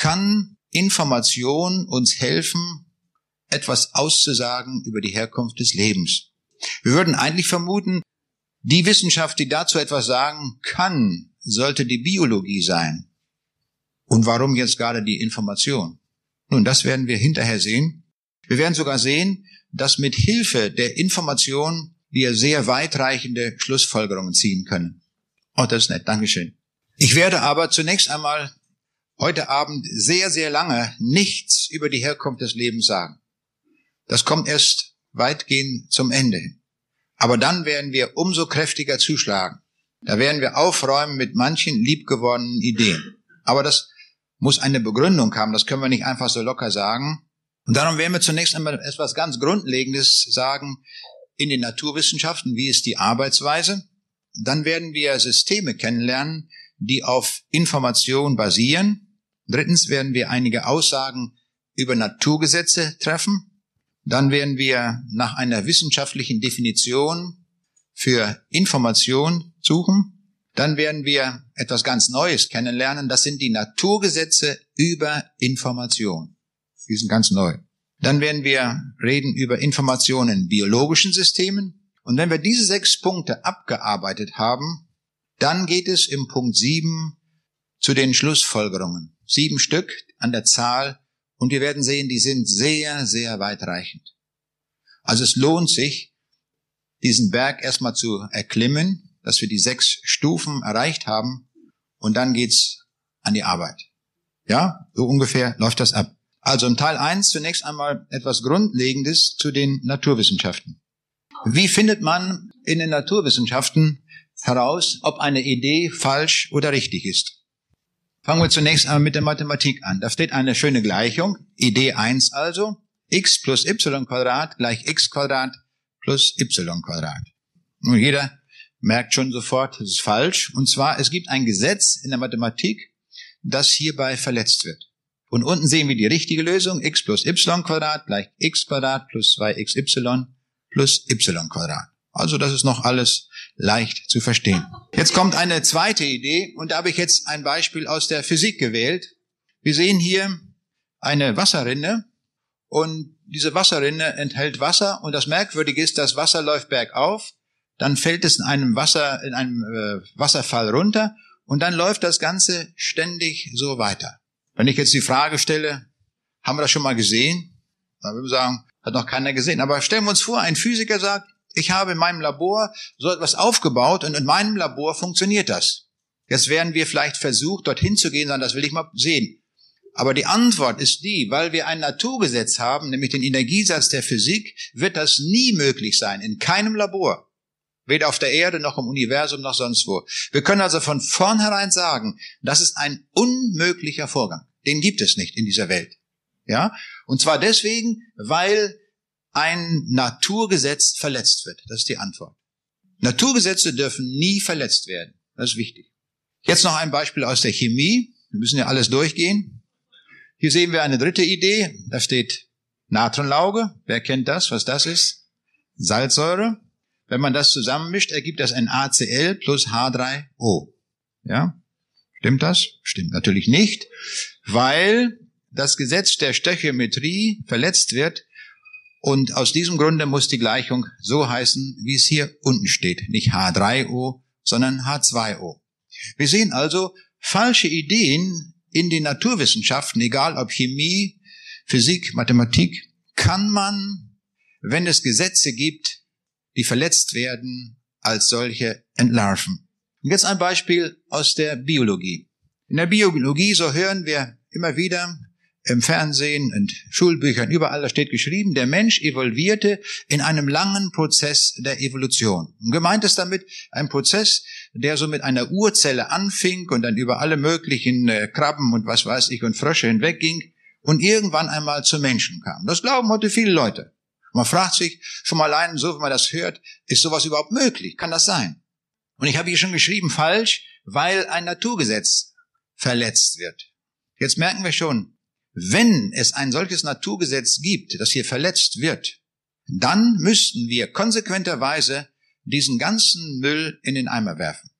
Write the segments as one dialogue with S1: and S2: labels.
S1: kann Information uns helfen, etwas auszusagen über die Herkunft des Lebens. Wir würden eigentlich vermuten, die Wissenschaft, die dazu etwas sagen kann, sollte die Biologie sein. Und warum jetzt gerade die Information? Nun, das werden wir hinterher sehen. Wir werden sogar sehen, dass mit Hilfe der Information wir sehr weitreichende Schlussfolgerungen ziehen können. Oh, das ist nett. Dankeschön. Ich werde aber zunächst einmal heute Abend sehr, sehr lange nichts über die Herkunft des Lebens sagen. Das kommt erst weitgehend zum Ende hin. Aber dann werden wir umso kräftiger zuschlagen. Da werden wir aufräumen mit manchen liebgewordenen Ideen. Aber das muss eine Begründung haben. Das können wir nicht einfach so locker sagen. Und darum werden wir zunächst einmal etwas ganz Grundlegendes sagen in den Naturwissenschaften. Wie ist die Arbeitsweise? Dann werden wir Systeme kennenlernen, die auf Information basieren Drittens werden wir einige Aussagen über Naturgesetze treffen. Dann werden wir nach einer wissenschaftlichen Definition für Information suchen. Dann werden wir etwas ganz Neues kennenlernen. Das sind die Naturgesetze über Information. Die sind ganz neu. Dann werden wir reden über Informationen in biologischen Systemen. Und wenn wir diese sechs Punkte abgearbeitet haben, dann geht es im Punkt sieben zu den Schlussfolgerungen sieben Stück an der Zahl und wir werden sehen, die sind sehr, sehr weitreichend. Also es lohnt sich, diesen Berg erstmal zu erklimmen, dass wir die sechs Stufen erreicht haben und dann geht's an die Arbeit. Ja, so ungefähr läuft das ab. Also im Teil eins zunächst einmal etwas Grundlegendes zu den Naturwissenschaften. Wie findet man in den Naturwissenschaften heraus, ob eine Idee falsch oder richtig ist? Fangen wir zunächst einmal mit der Mathematik an. Da steht eine schöne Gleichung, Idee 1 also, x plus y Quadrat gleich x Quadrat plus y Quadrat. Nun, jeder merkt schon sofort, das ist falsch. Und zwar, es gibt ein Gesetz in der Mathematik, das hierbei verletzt wird. Und unten sehen wir die richtige Lösung, x plus y Quadrat gleich x Quadrat plus 2xy plus y Quadrat. Also das ist noch alles leicht zu verstehen. Jetzt kommt eine zweite Idee und da habe ich jetzt ein Beispiel aus der Physik gewählt. Wir sehen hier eine Wasserrinne und diese Wasserrinne enthält Wasser und das Merkwürdige ist, das Wasser läuft bergauf, dann fällt es in einem Wasser, in einem äh, Wasserfall runter und dann läuft das Ganze ständig so weiter. Wenn ich jetzt die Frage stelle, haben wir das schon mal gesehen? Dann würden wir sagen, hat noch keiner gesehen. Aber stellen wir uns vor, ein Physiker sagt, ich habe in meinem Labor so etwas aufgebaut und in meinem Labor funktioniert das. Jetzt werden wir vielleicht versucht, dorthin zu gehen, sagen, das will ich mal sehen. Aber die Antwort ist die, weil wir ein Naturgesetz haben, nämlich den Energiesatz der Physik, wird das nie möglich sein, in keinem Labor. Weder auf der Erde noch im Universum noch sonst wo. Wir können also von vornherein sagen, das ist ein unmöglicher Vorgang. Den gibt es nicht in dieser Welt. Ja? Und zwar deswegen, weil ein Naturgesetz verletzt wird. Das ist die Antwort. Naturgesetze dürfen nie verletzt werden. Das ist wichtig. Jetzt noch ein Beispiel aus der Chemie. Wir müssen ja alles durchgehen. Hier sehen wir eine dritte Idee. Da steht Natronlauge. Wer kennt das, was das ist? Salzsäure. Wenn man das zusammenmischt, ergibt das ein ACl plus H3O. Ja? Stimmt das? Stimmt natürlich nicht, weil das Gesetz der Stöchiometrie verletzt wird, und aus diesem Grunde muss die Gleichung so heißen, wie es hier unten steht. Nicht H3O, sondern H2O. Wir sehen also falsche Ideen in den Naturwissenschaften, egal ob Chemie, Physik, Mathematik, kann man, wenn es Gesetze gibt, die verletzt werden, als solche entlarven. Und jetzt ein Beispiel aus der Biologie. In der Biologie, so hören wir immer wieder, im Fernsehen und Schulbüchern, überall da steht geschrieben, der Mensch evolvierte in einem langen Prozess der Evolution. Und gemeint ist damit ein Prozess, der so mit einer Urzelle anfing und dann über alle möglichen äh, Krabben und was weiß ich und Frösche hinwegging und irgendwann einmal zum Menschen kam. Das glauben heute viele Leute. Man fragt sich schon mal allein, so wie man das hört, ist sowas überhaupt möglich? Kann das sein? Und ich habe hier schon geschrieben, falsch, weil ein Naturgesetz verletzt wird. Jetzt merken wir schon, wenn es ein solches Naturgesetz gibt, das hier verletzt wird, dann müssten wir konsequenterweise diesen ganzen Müll in den Eimer werfen.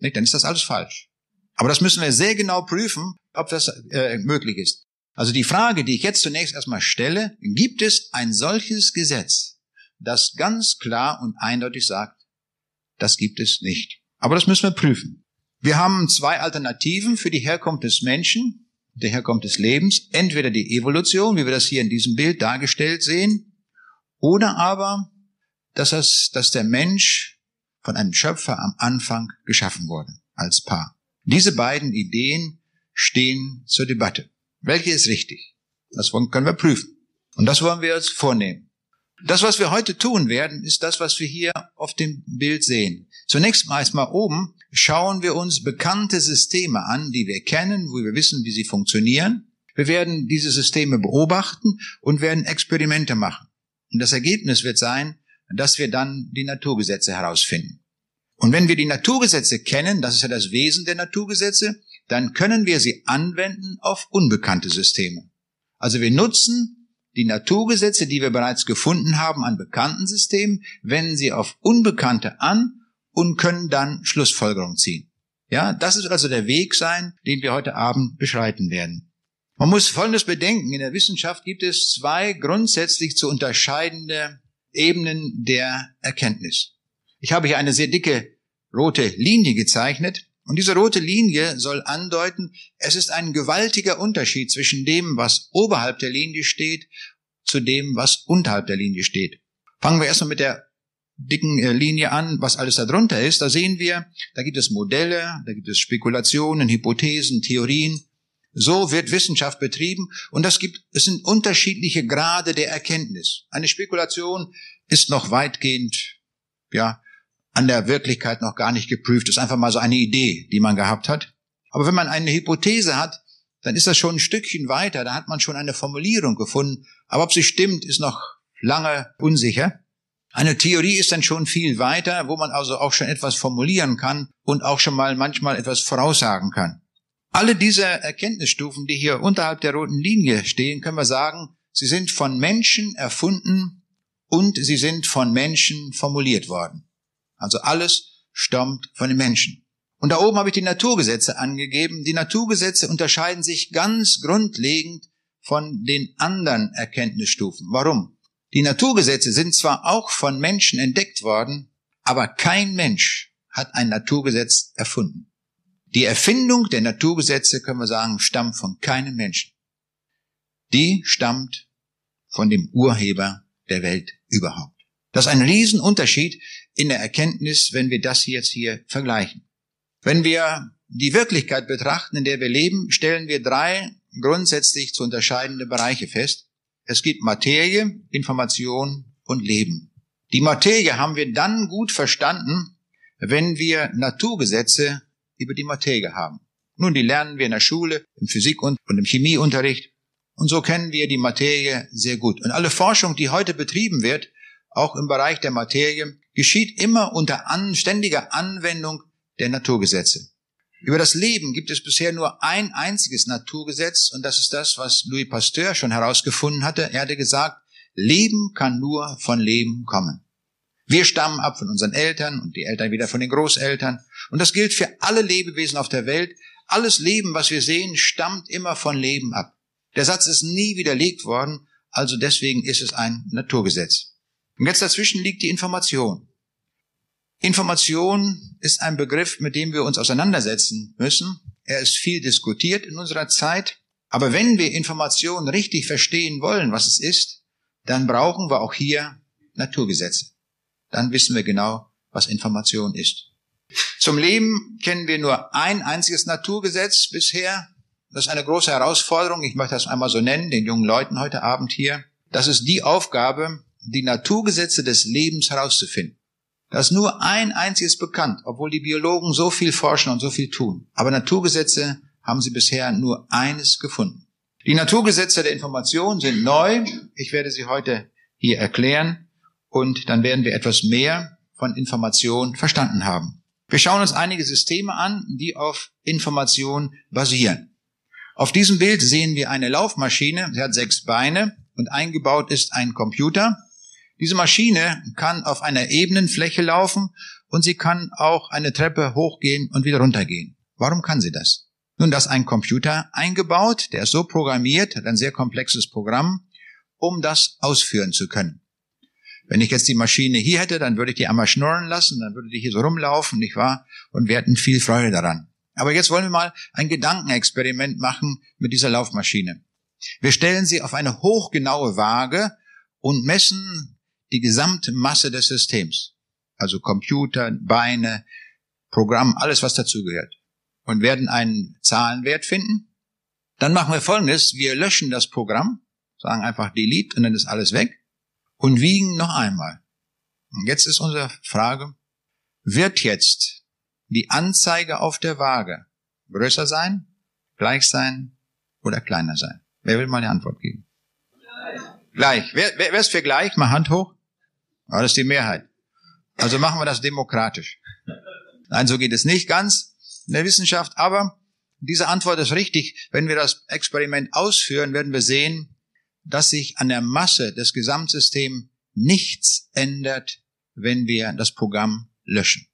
S1: Nicht? Dann ist das alles falsch. Aber das müssen wir sehr genau prüfen, ob das äh, möglich ist. Also die Frage, die ich jetzt zunächst erstmal stelle, gibt es ein solches Gesetz, das ganz klar und eindeutig sagt, das gibt es nicht. Aber das müssen wir prüfen. Wir haben zwei Alternativen für die Herkunft des Menschen, der Herkunft des Lebens. Entweder die Evolution, wie wir das hier in diesem Bild dargestellt sehen, oder aber, dass, das, dass der Mensch von einem Schöpfer am Anfang geschaffen wurde, als Paar. Diese beiden Ideen stehen zur Debatte. Welche ist richtig? Das können wir prüfen. Und das wollen wir uns vornehmen. Das, was wir heute tun werden, ist das, was wir hier auf dem Bild sehen. Zunächst mal erstmal oben schauen wir uns bekannte Systeme an, die wir kennen, wo wir wissen, wie sie funktionieren. Wir werden diese Systeme beobachten und werden Experimente machen. Und das Ergebnis wird sein, dass wir dann die Naturgesetze herausfinden. Und wenn wir die Naturgesetze kennen, das ist ja das Wesen der Naturgesetze, dann können wir sie anwenden auf unbekannte Systeme. Also wir nutzen die Naturgesetze, die wir bereits gefunden haben an bekannten Systemen, wenden sie auf unbekannte an und können dann Schlussfolgerungen ziehen. Ja, das ist also der Weg sein, den wir heute Abend beschreiten werden. Man muss Folgendes bedenken. In der Wissenschaft gibt es zwei grundsätzlich zu unterscheidende Ebenen der Erkenntnis. Ich habe hier eine sehr dicke rote Linie gezeichnet. Und diese rote Linie soll andeuten, es ist ein gewaltiger Unterschied zwischen dem, was oberhalb der Linie steht, zu dem, was unterhalb der Linie steht. Fangen wir erstmal mit der dicken äh, Linie an, was alles da drunter ist. Da sehen wir, da gibt es Modelle, da gibt es Spekulationen, Hypothesen, Theorien. So wird Wissenschaft betrieben und das gibt, es sind unterschiedliche Grade der Erkenntnis. Eine Spekulation ist noch weitgehend, ja, an der Wirklichkeit noch gar nicht geprüft. Das ist einfach mal so eine Idee, die man gehabt hat. Aber wenn man eine Hypothese hat, dann ist das schon ein Stückchen weiter. Da hat man schon eine Formulierung gefunden. Aber ob sie stimmt, ist noch lange unsicher. Eine Theorie ist dann schon viel weiter, wo man also auch schon etwas formulieren kann und auch schon mal manchmal etwas voraussagen kann. Alle diese Erkenntnisstufen, die hier unterhalb der roten Linie stehen, können wir sagen, sie sind von Menschen erfunden und sie sind von Menschen formuliert worden. Also alles stammt von den Menschen. Und da oben habe ich die Naturgesetze angegeben. Die Naturgesetze unterscheiden sich ganz grundlegend von den anderen Erkenntnisstufen. Warum? Die Naturgesetze sind zwar auch von Menschen entdeckt worden, aber kein Mensch hat ein Naturgesetz erfunden. Die Erfindung der Naturgesetze, können wir sagen, stammt von keinem Menschen. Die stammt von dem Urheber der Welt überhaupt. Das ist ein Riesenunterschied in der Erkenntnis, wenn wir das jetzt hier vergleichen. Wenn wir die Wirklichkeit betrachten, in der wir leben, stellen wir drei grundsätzlich zu unterscheidende Bereiche fest. Es gibt Materie, Information und Leben. Die Materie haben wir dann gut verstanden, wenn wir Naturgesetze über die Materie haben. Nun, die lernen wir in der Schule, im Physik- und im Chemieunterricht. Und so kennen wir die Materie sehr gut. Und alle Forschung, die heute betrieben wird, auch im Bereich der Materie, geschieht immer unter an, ständiger Anwendung der Naturgesetze. Über das Leben gibt es bisher nur ein einziges Naturgesetz und das ist das, was Louis Pasteur schon herausgefunden hatte. Er hatte gesagt, Leben kann nur von Leben kommen. Wir stammen ab von unseren Eltern und die Eltern wieder von den Großeltern. Und das gilt für alle Lebewesen auf der Welt. Alles Leben, was wir sehen, stammt immer von Leben ab. Der Satz ist nie widerlegt worden, also deswegen ist es ein Naturgesetz. Und jetzt dazwischen liegt die Information. Information ist ein Begriff, mit dem wir uns auseinandersetzen müssen. Er ist viel diskutiert in unserer Zeit. Aber wenn wir Information richtig verstehen wollen, was es ist, dann brauchen wir auch hier Naturgesetze. Dann wissen wir genau, was Information ist. Zum Leben kennen wir nur ein einziges Naturgesetz bisher. Das ist eine große Herausforderung. Ich möchte das einmal so nennen, den jungen Leuten heute Abend hier. Das ist die Aufgabe, die Naturgesetze des Lebens herauszufinden. Da ist nur ein einziges bekannt, obwohl die Biologen so viel forschen und so viel tun. Aber Naturgesetze haben sie bisher nur eines gefunden. Die Naturgesetze der Information sind neu. Ich werde sie heute hier erklären und dann werden wir etwas mehr von Information verstanden haben. Wir schauen uns einige Systeme an, die auf Information basieren. Auf diesem Bild sehen wir eine Laufmaschine. Sie hat sechs Beine und eingebaut ist ein Computer. Diese Maschine kann auf einer ebenen Fläche laufen und sie kann auch eine Treppe hochgehen und wieder runtergehen. Warum kann sie das? Nun, das ist ein Computer eingebaut, der ist so programmiert, hat ein sehr komplexes Programm, um das ausführen zu können. Wenn ich jetzt die Maschine hier hätte, dann würde ich die einmal schnurren lassen, dann würde die hier so rumlaufen, nicht wahr? Und wir hätten viel Freude daran. Aber jetzt wollen wir mal ein Gedankenexperiment machen mit dieser Laufmaschine. Wir stellen sie auf eine hochgenaue Waage und messen die gesamte Masse des Systems. Also Computer, Beine, Programm, alles was dazugehört. Und werden einen Zahlenwert finden. Dann machen wir Folgendes. Wir löschen das Programm, sagen einfach Delete und dann ist alles weg und wiegen noch einmal. Und jetzt ist unsere Frage, wird jetzt die Anzeige auf der Waage größer sein, gleich sein oder kleiner sein? Wer will mal eine Antwort geben? Gleich. Wer, wer, wer ist für gleich? Mal Hand hoch. Aber das ist die Mehrheit. Also machen wir das demokratisch. Nein, so geht es nicht ganz in der Wissenschaft, aber diese Antwort ist richtig. Wenn wir das Experiment ausführen, werden wir sehen, dass sich an der Masse des Gesamtsystems nichts ändert, wenn wir das Programm löschen.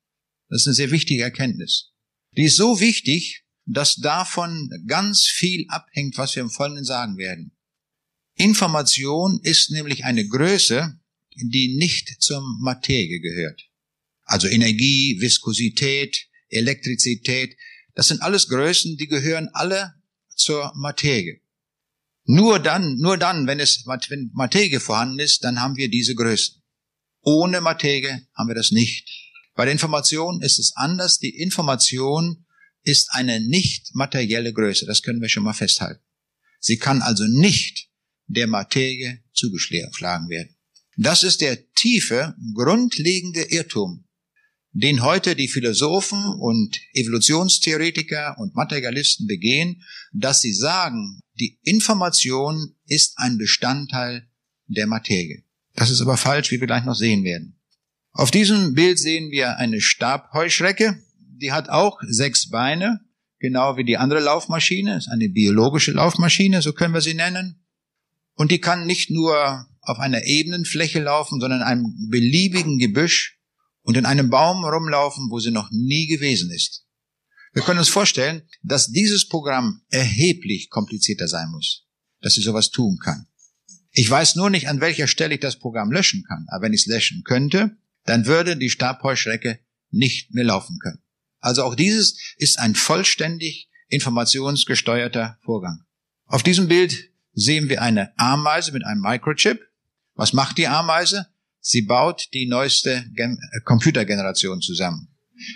S1: Das ist eine sehr wichtige Erkenntnis. Die ist so wichtig, dass davon ganz viel abhängt, was wir im Folgenden sagen werden. Information ist nämlich eine Größe, die nicht zur Materie gehört. Also Energie, Viskosität, Elektrizität, das sind alles Größen, die gehören alle zur Materie. Nur dann, nur dann, wenn es, wenn Materie vorhanden ist, dann haben wir diese Größen. Ohne Materie haben wir das nicht. Bei der Information ist es anders. Die Information ist eine nicht materielle Größe. Das können wir schon mal festhalten. Sie kann also nicht der Materie zugeschlagen werden. Das ist der tiefe, grundlegende Irrtum, den heute die Philosophen und Evolutionstheoretiker und Materialisten begehen, dass sie sagen, die Information ist ein Bestandteil der Materie. Das ist aber falsch, wie wir gleich noch sehen werden. Auf diesem Bild sehen wir eine Stabheuschrecke, die hat auch sechs Beine, genau wie die andere Laufmaschine, ist eine biologische Laufmaschine, so können wir sie nennen. Und die kann nicht nur auf einer ebenen Fläche laufen, sondern in einem beliebigen Gebüsch und in einem Baum rumlaufen, wo sie noch nie gewesen ist. Wir können uns vorstellen, dass dieses Programm erheblich komplizierter sein muss, dass sie sowas tun kann. Ich weiß nur nicht, an welcher Stelle ich das Programm löschen kann. Aber wenn ich es löschen könnte, dann würde die Stabheuschrecke nicht mehr laufen können. Also auch dieses ist ein vollständig informationsgesteuerter Vorgang. Auf diesem Bild sehen wir eine Ameise mit einem Microchip. Was macht die Ameise? Sie baut die neueste Gen äh, Computergeneration zusammen.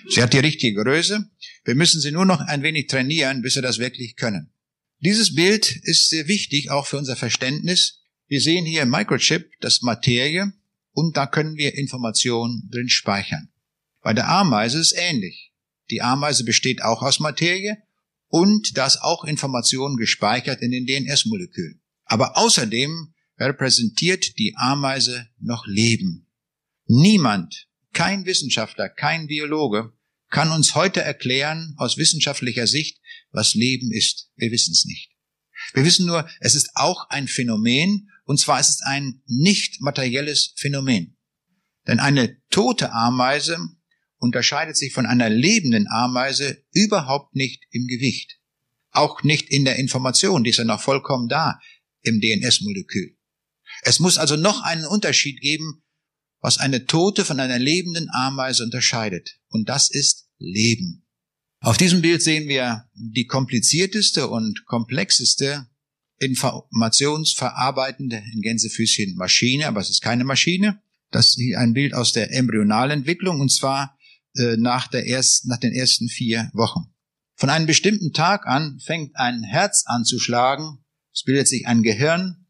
S1: Sie hat die richtige Größe. Wir müssen sie nur noch ein wenig trainieren, bis wir das wirklich können. Dieses Bild ist sehr wichtig, auch für unser Verständnis. Wir sehen hier im Microchip das Materie und da können wir Informationen drin speichern. Bei der Ameise ist es ähnlich. Die Ameise besteht auch aus Materie und da ist auch Informationen gespeichert in den DNS-Molekülen. Aber außerdem repräsentiert die Ameise noch Leben. Niemand, kein Wissenschaftler, kein Biologe kann uns heute erklären aus wissenschaftlicher Sicht, was Leben ist. Wir wissen es nicht. Wir wissen nur, es ist auch ein Phänomen, und zwar ist es ein nicht materielles Phänomen. Denn eine tote Ameise unterscheidet sich von einer lebenden Ameise überhaupt nicht im Gewicht. Auch nicht in der Information, die ist ja noch vollkommen da im DNS-Molekül. Es muss also noch einen Unterschied geben, was eine tote von einer lebenden Ameise unterscheidet. Und das ist Leben. Auf diesem Bild sehen wir die komplizierteste und komplexeste informationsverarbeitende in Gänsefüßchen Maschine, aber es ist keine Maschine. Das ist ein Bild aus der Embryonalentwicklung und zwar äh, nach, der ersten, nach den ersten vier Wochen. Von einem bestimmten Tag an fängt ein Herz an zu schlagen, es bildet sich ein Gehirn,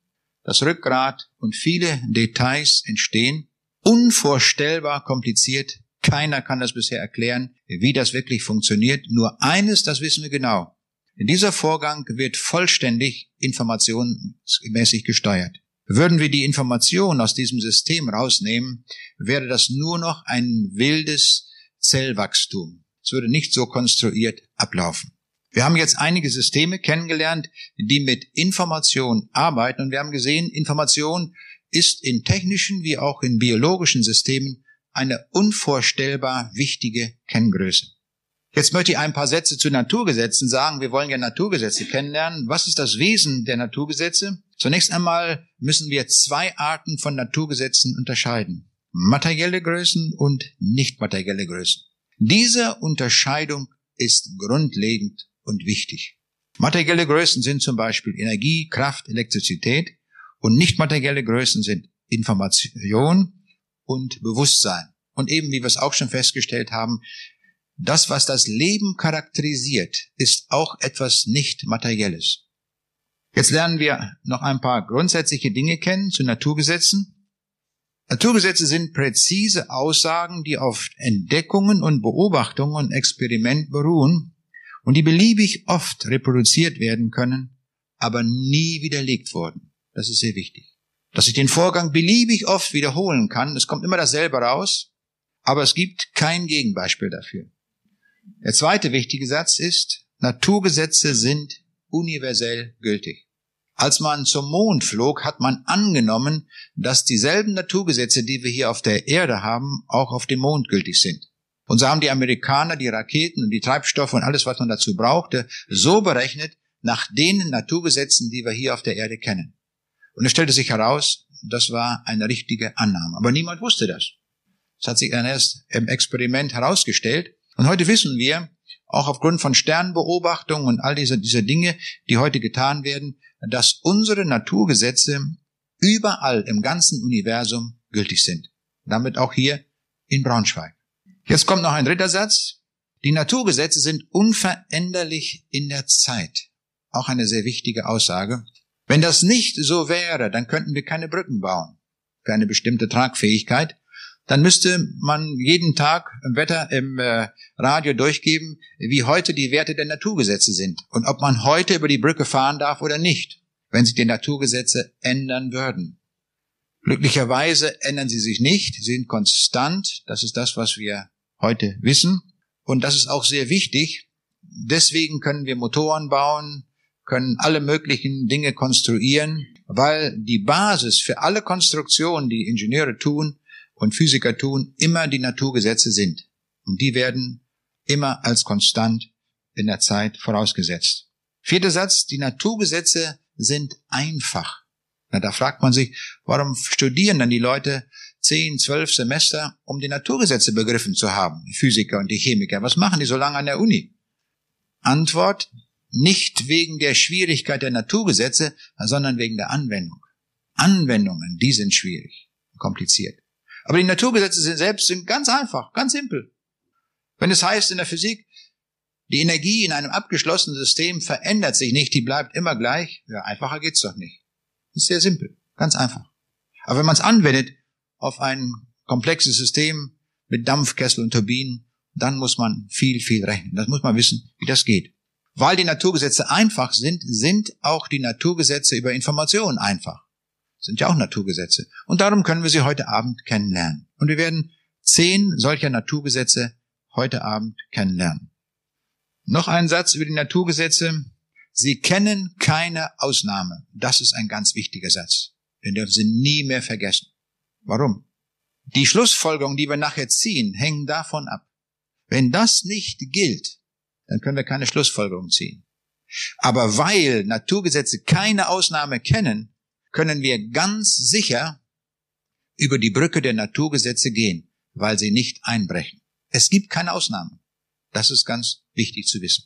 S1: das Rückgrat und viele Details entstehen. Unvorstellbar kompliziert. Keiner kann das bisher erklären, wie das wirklich funktioniert. Nur eines, das wissen wir genau. Dieser Vorgang wird vollständig informationsmäßig gesteuert. Würden wir die Information aus diesem System rausnehmen, wäre das nur noch ein wildes Zellwachstum. Es würde nicht so konstruiert ablaufen. Wir haben jetzt einige Systeme kennengelernt, die mit Information arbeiten und wir haben gesehen, Information ist in technischen wie auch in biologischen Systemen eine unvorstellbar wichtige Kenngröße. Jetzt möchte ich ein paar Sätze zu Naturgesetzen sagen. Wir wollen ja Naturgesetze kennenlernen. Was ist das Wesen der Naturgesetze? Zunächst einmal müssen wir zwei Arten von Naturgesetzen unterscheiden. Materielle Größen und nicht materielle Größen. Diese Unterscheidung ist grundlegend und wichtig. Materielle Größen sind zum Beispiel Energie, Kraft, Elektrizität und nicht materielle Größen sind Information und Bewusstsein. Und eben, wie wir es auch schon festgestellt haben, das, was das Leben charakterisiert, ist auch etwas nicht Materielles. Jetzt lernen wir noch ein paar grundsätzliche Dinge kennen zu Naturgesetzen. Naturgesetze sind präzise Aussagen, die auf Entdeckungen und Beobachtungen und Experiment beruhen und die beliebig oft reproduziert werden können, aber nie widerlegt wurden. Das ist sehr wichtig. Dass ich den Vorgang beliebig oft wiederholen kann, es kommt immer dasselbe raus, aber es gibt kein Gegenbeispiel dafür. Der zweite wichtige Satz ist, Naturgesetze sind universell gültig. Als man zum Mond flog, hat man angenommen, dass dieselben Naturgesetze, die wir hier auf der Erde haben, auch auf dem Mond gültig sind. Und so haben die Amerikaner die Raketen und die Treibstoffe und alles, was man dazu brauchte, so berechnet nach den Naturgesetzen, die wir hier auf der Erde kennen. Und es stellte sich heraus, das war eine richtige Annahme. Aber niemand wusste das. Das hat sich dann erst im Experiment herausgestellt. Und heute wissen wir, auch aufgrund von Sternbeobachtungen und all diese, diese Dinge, die heute getan werden, dass unsere Naturgesetze überall im ganzen Universum gültig sind. Damit auch hier in Braunschweig. Jetzt kommt noch ein dritter Satz. Die Naturgesetze sind unveränderlich in der Zeit. Auch eine sehr wichtige Aussage. Wenn das nicht so wäre, dann könnten wir keine Brücken bauen für eine bestimmte Tragfähigkeit dann müsste man jeden Tag im Wetter im äh, Radio durchgeben, wie heute die Werte der Naturgesetze sind und ob man heute über die Brücke fahren darf oder nicht, wenn sich die Naturgesetze ändern würden. Glücklicherweise ändern sie sich nicht, sie sind konstant, das ist das, was wir heute wissen und das ist auch sehr wichtig. Deswegen können wir Motoren bauen, können alle möglichen Dinge konstruieren, weil die Basis für alle Konstruktionen, die Ingenieure tun, und Physiker tun, immer die Naturgesetze sind. Und die werden immer als konstant in der Zeit vorausgesetzt. Vierter Satz, die Naturgesetze sind einfach. Na, da fragt man sich, warum studieren dann die Leute zehn, zwölf Semester, um die Naturgesetze begriffen zu haben, die Physiker und die Chemiker. Was machen die so lange an der Uni? Antwort, nicht wegen der Schwierigkeit der Naturgesetze, sondern wegen der Anwendung. Anwendungen, die sind schwierig, kompliziert. Aber die Naturgesetze sind selbst sind ganz einfach, ganz simpel. Wenn es heißt in der Physik, die Energie in einem abgeschlossenen System verändert sich nicht, die bleibt immer gleich, ja, einfacher geht's doch nicht. Ist sehr simpel, ganz einfach. Aber wenn man es anwendet auf ein komplexes System mit Dampfkessel und Turbinen, dann muss man viel, viel rechnen. Das muss man wissen, wie das geht. Weil die Naturgesetze einfach sind, sind auch die Naturgesetze über Informationen einfach sind ja auch Naturgesetze. Und darum können wir sie heute Abend kennenlernen. Und wir werden zehn solcher Naturgesetze heute Abend kennenlernen. Noch ein Satz über die Naturgesetze. Sie kennen keine Ausnahme. Das ist ein ganz wichtiger Satz. Den dürfen Sie nie mehr vergessen. Warum? Die Schlussfolgerungen, die wir nachher ziehen, hängen davon ab. Wenn das nicht gilt, dann können wir keine Schlussfolgerung ziehen. Aber weil Naturgesetze keine Ausnahme kennen, können wir ganz sicher über die Brücke der Naturgesetze gehen, weil sie nicht einbrechen. Es gibt keine Ausnahmen. Das ist ganz wichtig zu wissen.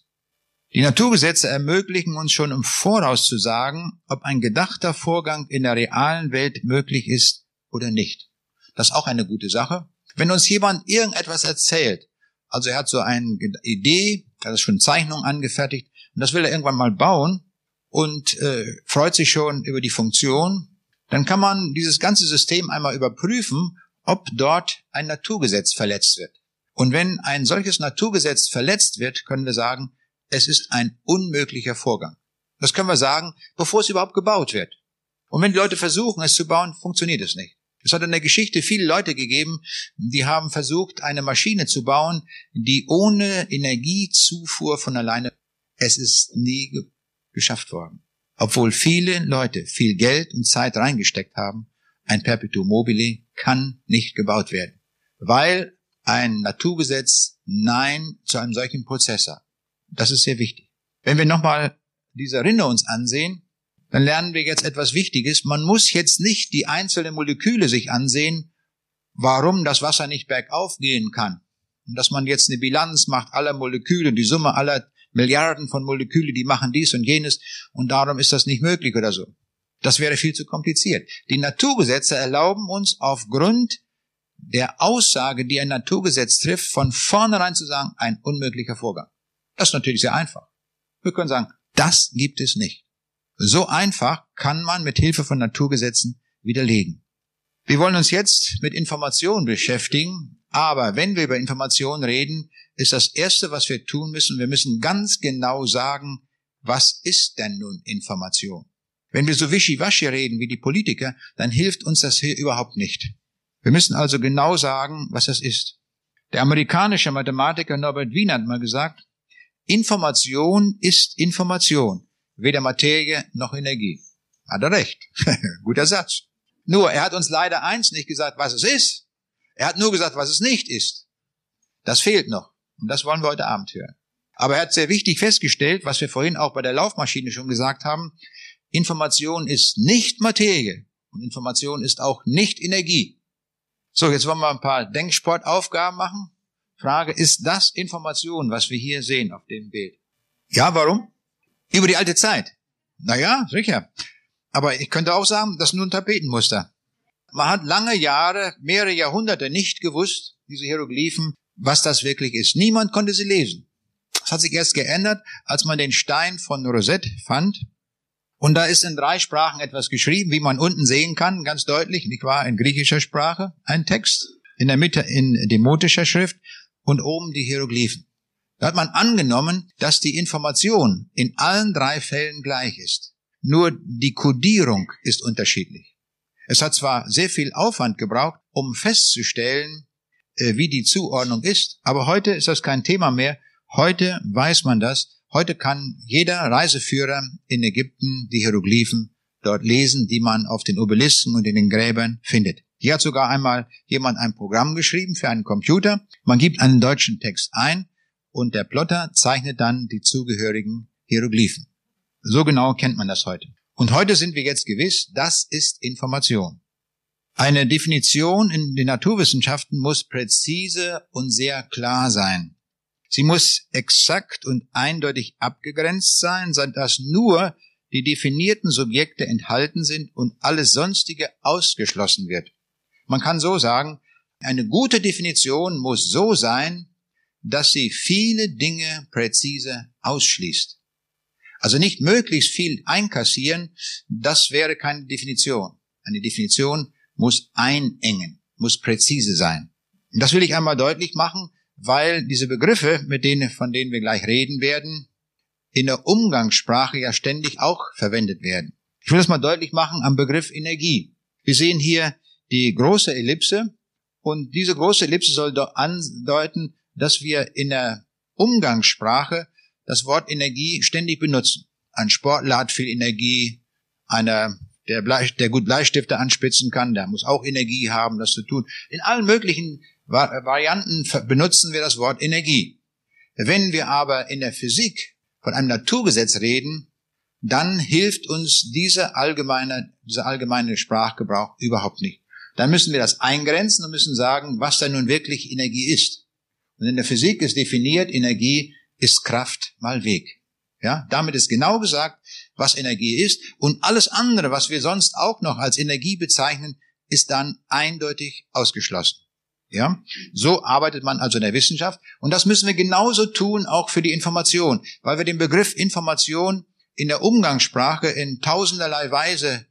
S1: Die Naturgesetze ermöglichen uns schon im Voraus zu sagen, ob ein gedachter Vorgang in der realen Welt möglich ist oder nicht. Das ist auch eine gute Sache. Wenn uns jemand irgendetwas erzählt, also er hat so eine Idee, hat schon Zeichnungen angefertigt und das will er irgendwann mal bauen, und äh, freut sich schon über die Funktion, dann kann man dieses ganze System einmal überprüfen, ob dort ein Naturgesetz verletzt wird. Und wenn ein solches Naturgesetz verletzt wird, können wir sagen, es ist ein unmöglicher Vorgang. Das können wir sagen, bevor es überhaupt gebaut wird. Und wenn die Leute versuchen, es zu bauen, funktioniert es nicht. Es hat in der Geschichte viele Leute gegeben, die haben versucht, eine Maschine zu bauen, die ohne Energiezufuhr von alleine, es ist nie geschafft worden. Obwohl viele Leute viel Geld und Zeit reingesteckt haben, ein Perpetuum mobile kann nicht gebaut werden, weil ein Naturgesetz Nein zu einem solchen Prozessor. Das ist sehr wichtig. Wenn wir nochmal diese Rinne uns ansehen, dann lernen wir jetzt etwas Wichtiges. Man muss jetzt nicht die einzelnen Moleküle sich ansehen, warum das Wasser nicht bergauf gehen kann. Und dass man jetzt eine Bilanz macht aller Moleküle, die Summe aller Milliarden von Moleküle, die machen dies und jenes und darum ist das nicht möglich oder so. Das wäre viel zu kompliziert. Die Naturgesetze erlauben uns aufgrund der Aussage, die ein Naturgesetz trifft, von vornherein zu sagen, ein unmöglicher Vorgang. Das ist natürlich sehr einfach. Wir können sagen, das gibt es nicht. So einfach kann man mit Hilfe von Naturgesetzen widerlegen. Wir wollen uns jetzt mit Informationen beschäftigen, aber wenn wir über Informationen reden, ist das Erste, was wir tun müssen, wir müssen ganz genau sagen, was ist denn nun Information? Wenn wir so wischiwaschi reden wie die Politiker, dann hilft uns das hier überhaupt nicht. Wir müssen also genau sagen, was das ist. Der amerikanische Mathematiker Norbert Wien hat mal gesagt, Information ist Information, weder Materie noch Energie. Hat er recht. Guter Satz. Nur, er hat uns leider eins nicht gesagt, was es ist. Er hat nur gesagt, was es nicht ist. Das fehlt noch. Und das wollen wir heute Abend hören. Aber er hat sehr wichtig festgestellt, was wir vorhin auch bei der Laufmaschine schon gesagt haben, Information ist nicht Materie und Information ist auch nicht Energie. So, jetzt wollen wir ein paar Denksportaufgaben machen. Frage, ist das Information, was wir hier sehen auf dem Bild? Ja, warum? Über die alte Zeit. Naja, sicher. Aber ich könnte auch sagen, das ist nur ein Tapetenmuster. Man hat lange Jahre, mehrere Jahrhunderte nicht gewusst, diese Hieroglyphen, was das wirklich ist. Niemand konnte sie lesen. Es hat sich erst geändert, als man den Stein von Rosette fand. Und da ist in drei Sprachen etwas geschrieben, wie man unten sehen kann, ganz deutlich, nicht wahr, in griechischer Sprache, ein Text, in der Mitte in demotischer Schrift und oben die Hieroglyphen. Da hat man angenommen, dass die Information in allen drei Fällen gleich ist. Nur die Kodierung ist unterschiedlich. Es hat zwar sehr viel Aufwand gebraucht, um festzustellen, äh, wie die Zuordnung ist, aber heute ist das kein Thema mehr. Heute weiß man das. Heute kann jeder Reiseführer in Ägypten die Hieroglyphen dort lesen, die man auf den Obelisken und in den Gräbern findet. Hier hat sogar einmal jemand ein Programm geschrieben für einen Computer. Man gibt einen deutschen Text ein und der Plotter zeichnet dann die zugehörigen Hieroglyphen. So genau kennt man das heute. Und heute sind wir jetzt gewiss, das ist Information. Eine Definition in den Naturwissenschaften muss präzise und sehr klar sein. Sie muss exakt und eindeutig abgegrenzt sein, sodass nur die definierten Subjekte enthalten sind und alles Sonstige ausgeschlossen wird. Man kann so sagen, eine gute Definition muss so sein, dass sie viele Dinge präzise ausschließt. Also nicht möglichst viel einkassieren, das wäre keine Definition. Eine Definition muss einengen, muss präzise sein. Und das will ich einmal deutlich machen, weil diese Begriffe, mit denen, von denen wir gleich reden werden, in der Umgangssprache ja ständig auch verwendet werden. Ich will das mal deutlich machen am Begriff Energie. Wir sehen hier die große Ellipse und diese große Ellipse soll andeuten, dass wir in der Umgangssprache das Wort Energie ständig benutzen. Ein Sportler hat viel Energie, einer, der, Blei, der gut Bleistifte anspitzen kann, der muss auch Energie haben, das zu tun. In allen möglichen Varianten benutzen wir das Wort Energie. Wenn wir aber in der Physik von einem Naturgesetz reden, dann hilft uns dieser allgemeine, dieser allgemeine Sprachgebrauch überhaupt nicht. Dann müssen wir das eingrenzen und müssen sagen, was da nun wirklich Energie ist. Und in der Physik ist definiert, Energie ist Kraft mal Weg. Ja, damit ist genau gesagt, was Energie ist. Und alles andere, was wir sonst auch noch als Energie bezeichnen, ist dann eindeutig ausgeschlossen. Ja, so arbeitet man also in der Wissenschaft. Und das müssen wir genauso tun auch für die Information, weil wir den Begriff Information in der Umgangssprache in tausenderlei Weise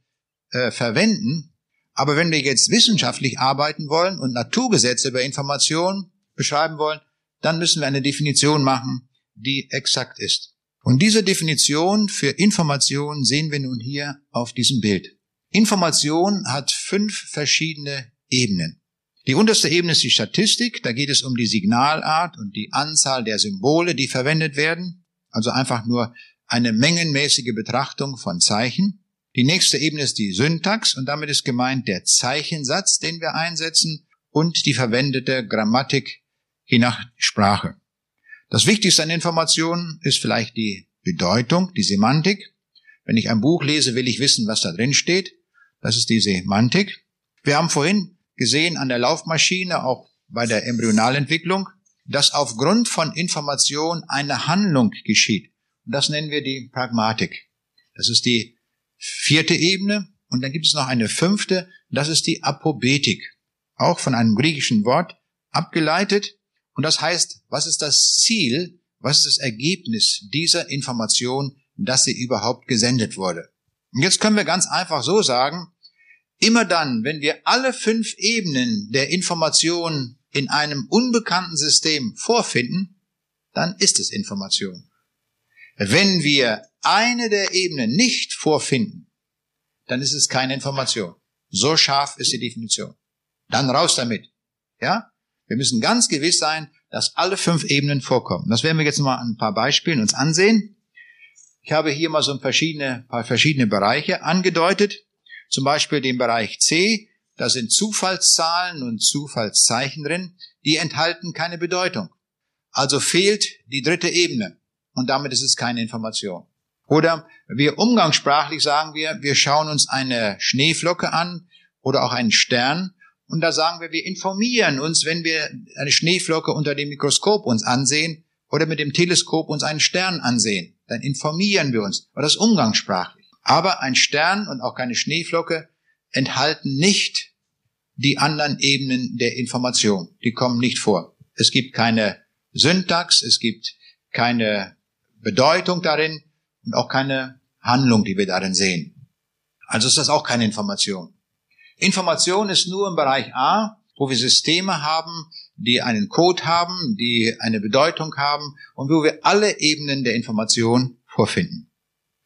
S1: äh, verwenden. Aber wenn wir jetzt wissenschaftlich arbeiten wollen und Naturgesetze über Information beschreiben wollen, dann müssen wir eine Definition machen, die exakt ist. Und diese Definition für Information sehen wir nun hier auf diesem Bild. Information hat fünf verschiedene Ebenen. Die unterste Ebene ist die Statistik, da geht es um die Signalart und die Anzahl der Symbole, die verwendet werden, also einfach nur eine mengenmäßige Betrachtung von Zeichen. Die nächste Ebene ist die Syntax und damit ist gemeint der Zeichensatz, den wir einsetzen und die verwendete Grammatik, je nach Sprache. Das Wichtigste an Informationen ist vielleicht die Bedeutung, die Semantik. Wenn ich ein Buch lese, will ich wissen, was da drin steht. Das ist die Semantik. Wir haben vorhin gesehen an der Laufmaschine, auch bei der Embryonalentwicklung, dass aufgrund von Information eine Handlung geschieht. Und das nennen wir die Pragmatik. Das ist die vierte Ebene. Und dann gibt es noch eine fünfte, das ist die Apobetik. Auch von einem griechischen Wort abgeleitet. Und das heißt, was ist das Ziel, was ist das Ergebnis dieser Information, dass sie überhaupt gesendet wurde? Und jetzt können wir ganz einfach so sagen, immer dann, wenn wir alle fünf Ebenen der Information in einem unbekannten System vorfinden, dann ist es Information. Wenn wir eine der Ebenen nicht vorfinden, dann ist es keine Information. So scharf ist die Definition. Dann raus damit. Ja? Wir müssen ganz gewiss sein, dass alle fünf Ebenen vorkommen. Das werden wir jetzt mal an ein paar Beispielen uns ansehen. Ich habe hier mal so verschiedene, paar verschiedene Bereiche angedeutet. Zum Beispiel den Bereich C. Da sind Zufallszahlen und Zufallszeichen drin. Die enthalten keine Bedeutung. Also fehlt die dritte Ebene. Und damit ist es keine Information. Oder wir umgangssprachlich sagen wir, wir schauen uns eine Schneeflocke an oder auch einen Stern und da sagen wir, wir informieren uns, wenn wir eine Schneeflocke unter dem Mikroskop uns ansehen oder mit dem Teleskop uns einen Stern ansehen. Dann informieren wir uns. Aber das ist umgangssprachlich. Aber ein Stern und auch keine Schneeflocke enthalten nicht die anderen Ebenen der Information. Die kommen nicht vor. Es gibt keine Syntax, es gibt keine Bedeutung darin und auch keine Handlung, die wir darin sehen. Also ist das auch keine Information. Information ist nur im Bereich A, wo wir Systeme haben, die einen Code haben, die eine Bedeutung haben und wo wir alle Ebenen der Information vorfinden.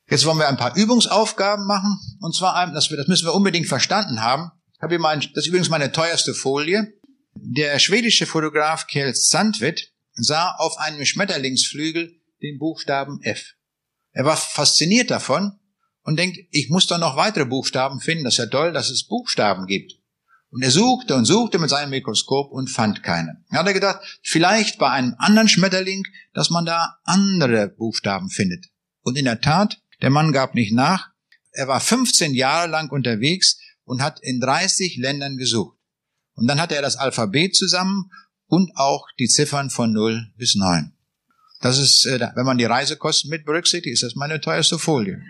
S1: Jetzt wollen wir ein paar Übungsaufgaben machen und zwar, das müssen wir unbedingt verstanden haben. Ich habe hier mal, das ist übrigens meine teuerste Folie. Der schwedische Fotograf Kjell Sandved sah auf einem Schmetterlingsflügel den Buchstaben F. Er war fasziniert davon und denkt, ich muss doch noch weitere Buchstaben finden. Das ist ja toll, dass es Buchstaben gibt. Und er suchte und suchte mit seinem Mikroskop und fand keine. Er hat gedacht, vielleicht bei einem anderen Schmetterling, dass man da andere Buchstaben findet. Und in der Tat, der Mann gab nicht nach. Er war 15 Jahre lang unterwegs und hat in 30 Ländern gesucht. Und dann hatte er das Alphabet zusammen und auch die Ziffern von 0 bis 9. Das ist, äh, wenn man die Reisekosten mit berücksichtigt, ist das meine teuerste Folie.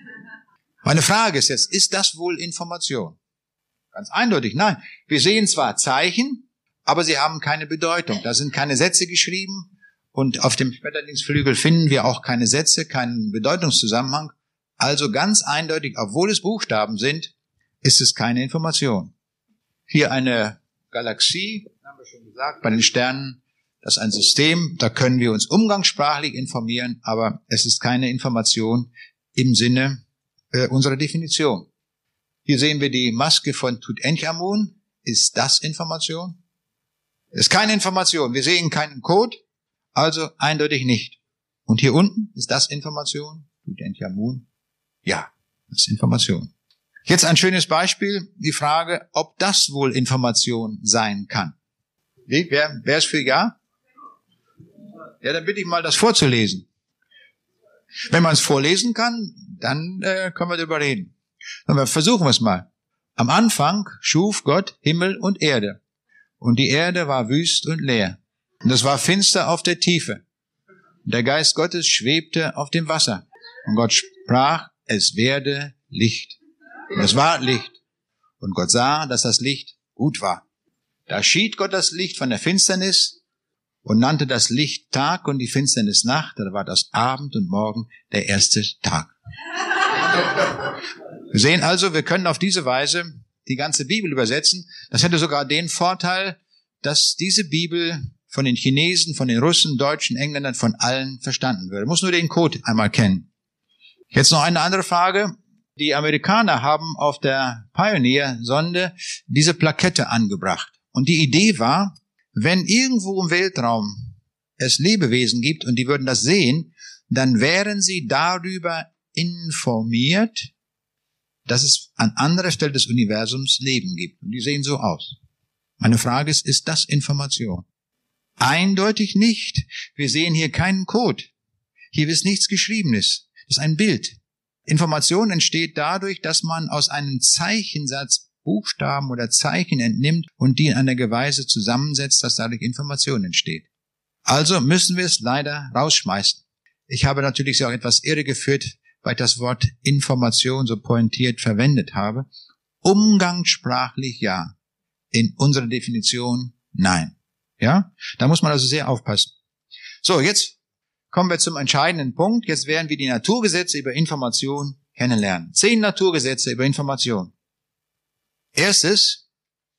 S1: Meine Frage ist jetzt, ist das wohl Information? Ganz eindeutig, nein. Wir sehen zwar Zeichen, aber sie haben keine Bedeutung. Da sind keine Sätze geschrieben und auf dem Schmetterlingsflügel finden wir auch keine Sätze, keinen Bedeutungszusammenhang. Also ganz eindeutig, obwohl es Buchstaben sind, ist es keine Information. Hier eine Galaxie, haben wir schon gesagt, bei den Sternen, das ist ein System, da können wir uns umgangssprachlich informieren, aber es ist keine Information im Sinne äh, unserer Definition. Hier sehen wir die Maske von Tutanchamun. Ist das Information? Ist keine Information. Wir sehen keinen Code, also eindeutig nicht. Und hier unten ist das Information? Tutanchamun? Ja, das ist Information. Jetzt ein schönes Beispiel, die Frage, ob das wohl Information sein kann. Wie? Wer, wer ist für Ja? Ja, dann bitte ich mal, das vorzulesen. Wenn man es vorlesen kann, dann äh, können wir darüber reden. Aber versuchen wir es mal. Am Anfang schuf Gott Himmel und Erde. Und die Erde war wüst und leer. Und es war finster auf der Tiefe. Der Geist Gottes schwebte auf dem Wasser. Und Gott sprach, es werde Licht. Und es war Licht. Und Gott sah, dass das Licht gut war. Da schied Gott das Licht von der Finsternis und nannte das Licht Tag und die Finsternis Nacht. Da war das Abend und Morgen der erste Tag. Wir sehen also, wir können auf diese Weise die ganze Bibel übersetzen. Das hätte sogar den Vorteil, dass diese Bibel von den Chinesen, von den Russen, Deutschen, Engländern, von allen verstanden würde. muss nur den Code einmal kennen. Jetzt noch eine andere Frage. Die Amerikaner haben auf der Pioneer-Sonde diese Plakette angebracht. Und die Idee war, wenn irgendwo im Weltraum es Lebewesen gibt und die würden das sehen, dann wären sie darüber informiert, dass es an anderer Stelle des Universums Leben gibt. Und die sehen so aus. Meine Frage ist, ist das Information? Eindeutig nicht. Wir sehen hier keinen Code. Hier ist nichts Geschriebenes. Das ist ein Bild. Information entsteht dadurch, dass man aus einem Zeichensatz Buchstaben oder Zeichen entnimmt und die in einer Weise zusammensetzt, dass dadurch Information entsteht. Also müssen wir es leider rausschmeißen. Ich habe natürlich sie auch etwas irregeführt, weil ich das Wort Information so pointiert verwendet habe. Umgangssprachlich ja. In unserer Definition nein. Ja? Da muss man also sehr aufpassen. So, jetzt kommen wir zum entscheidenden Punkt. Jetzt werden wir die Naturgesetze über Information kennenlernen. Zehn Naturgesetze über Information. Erstes,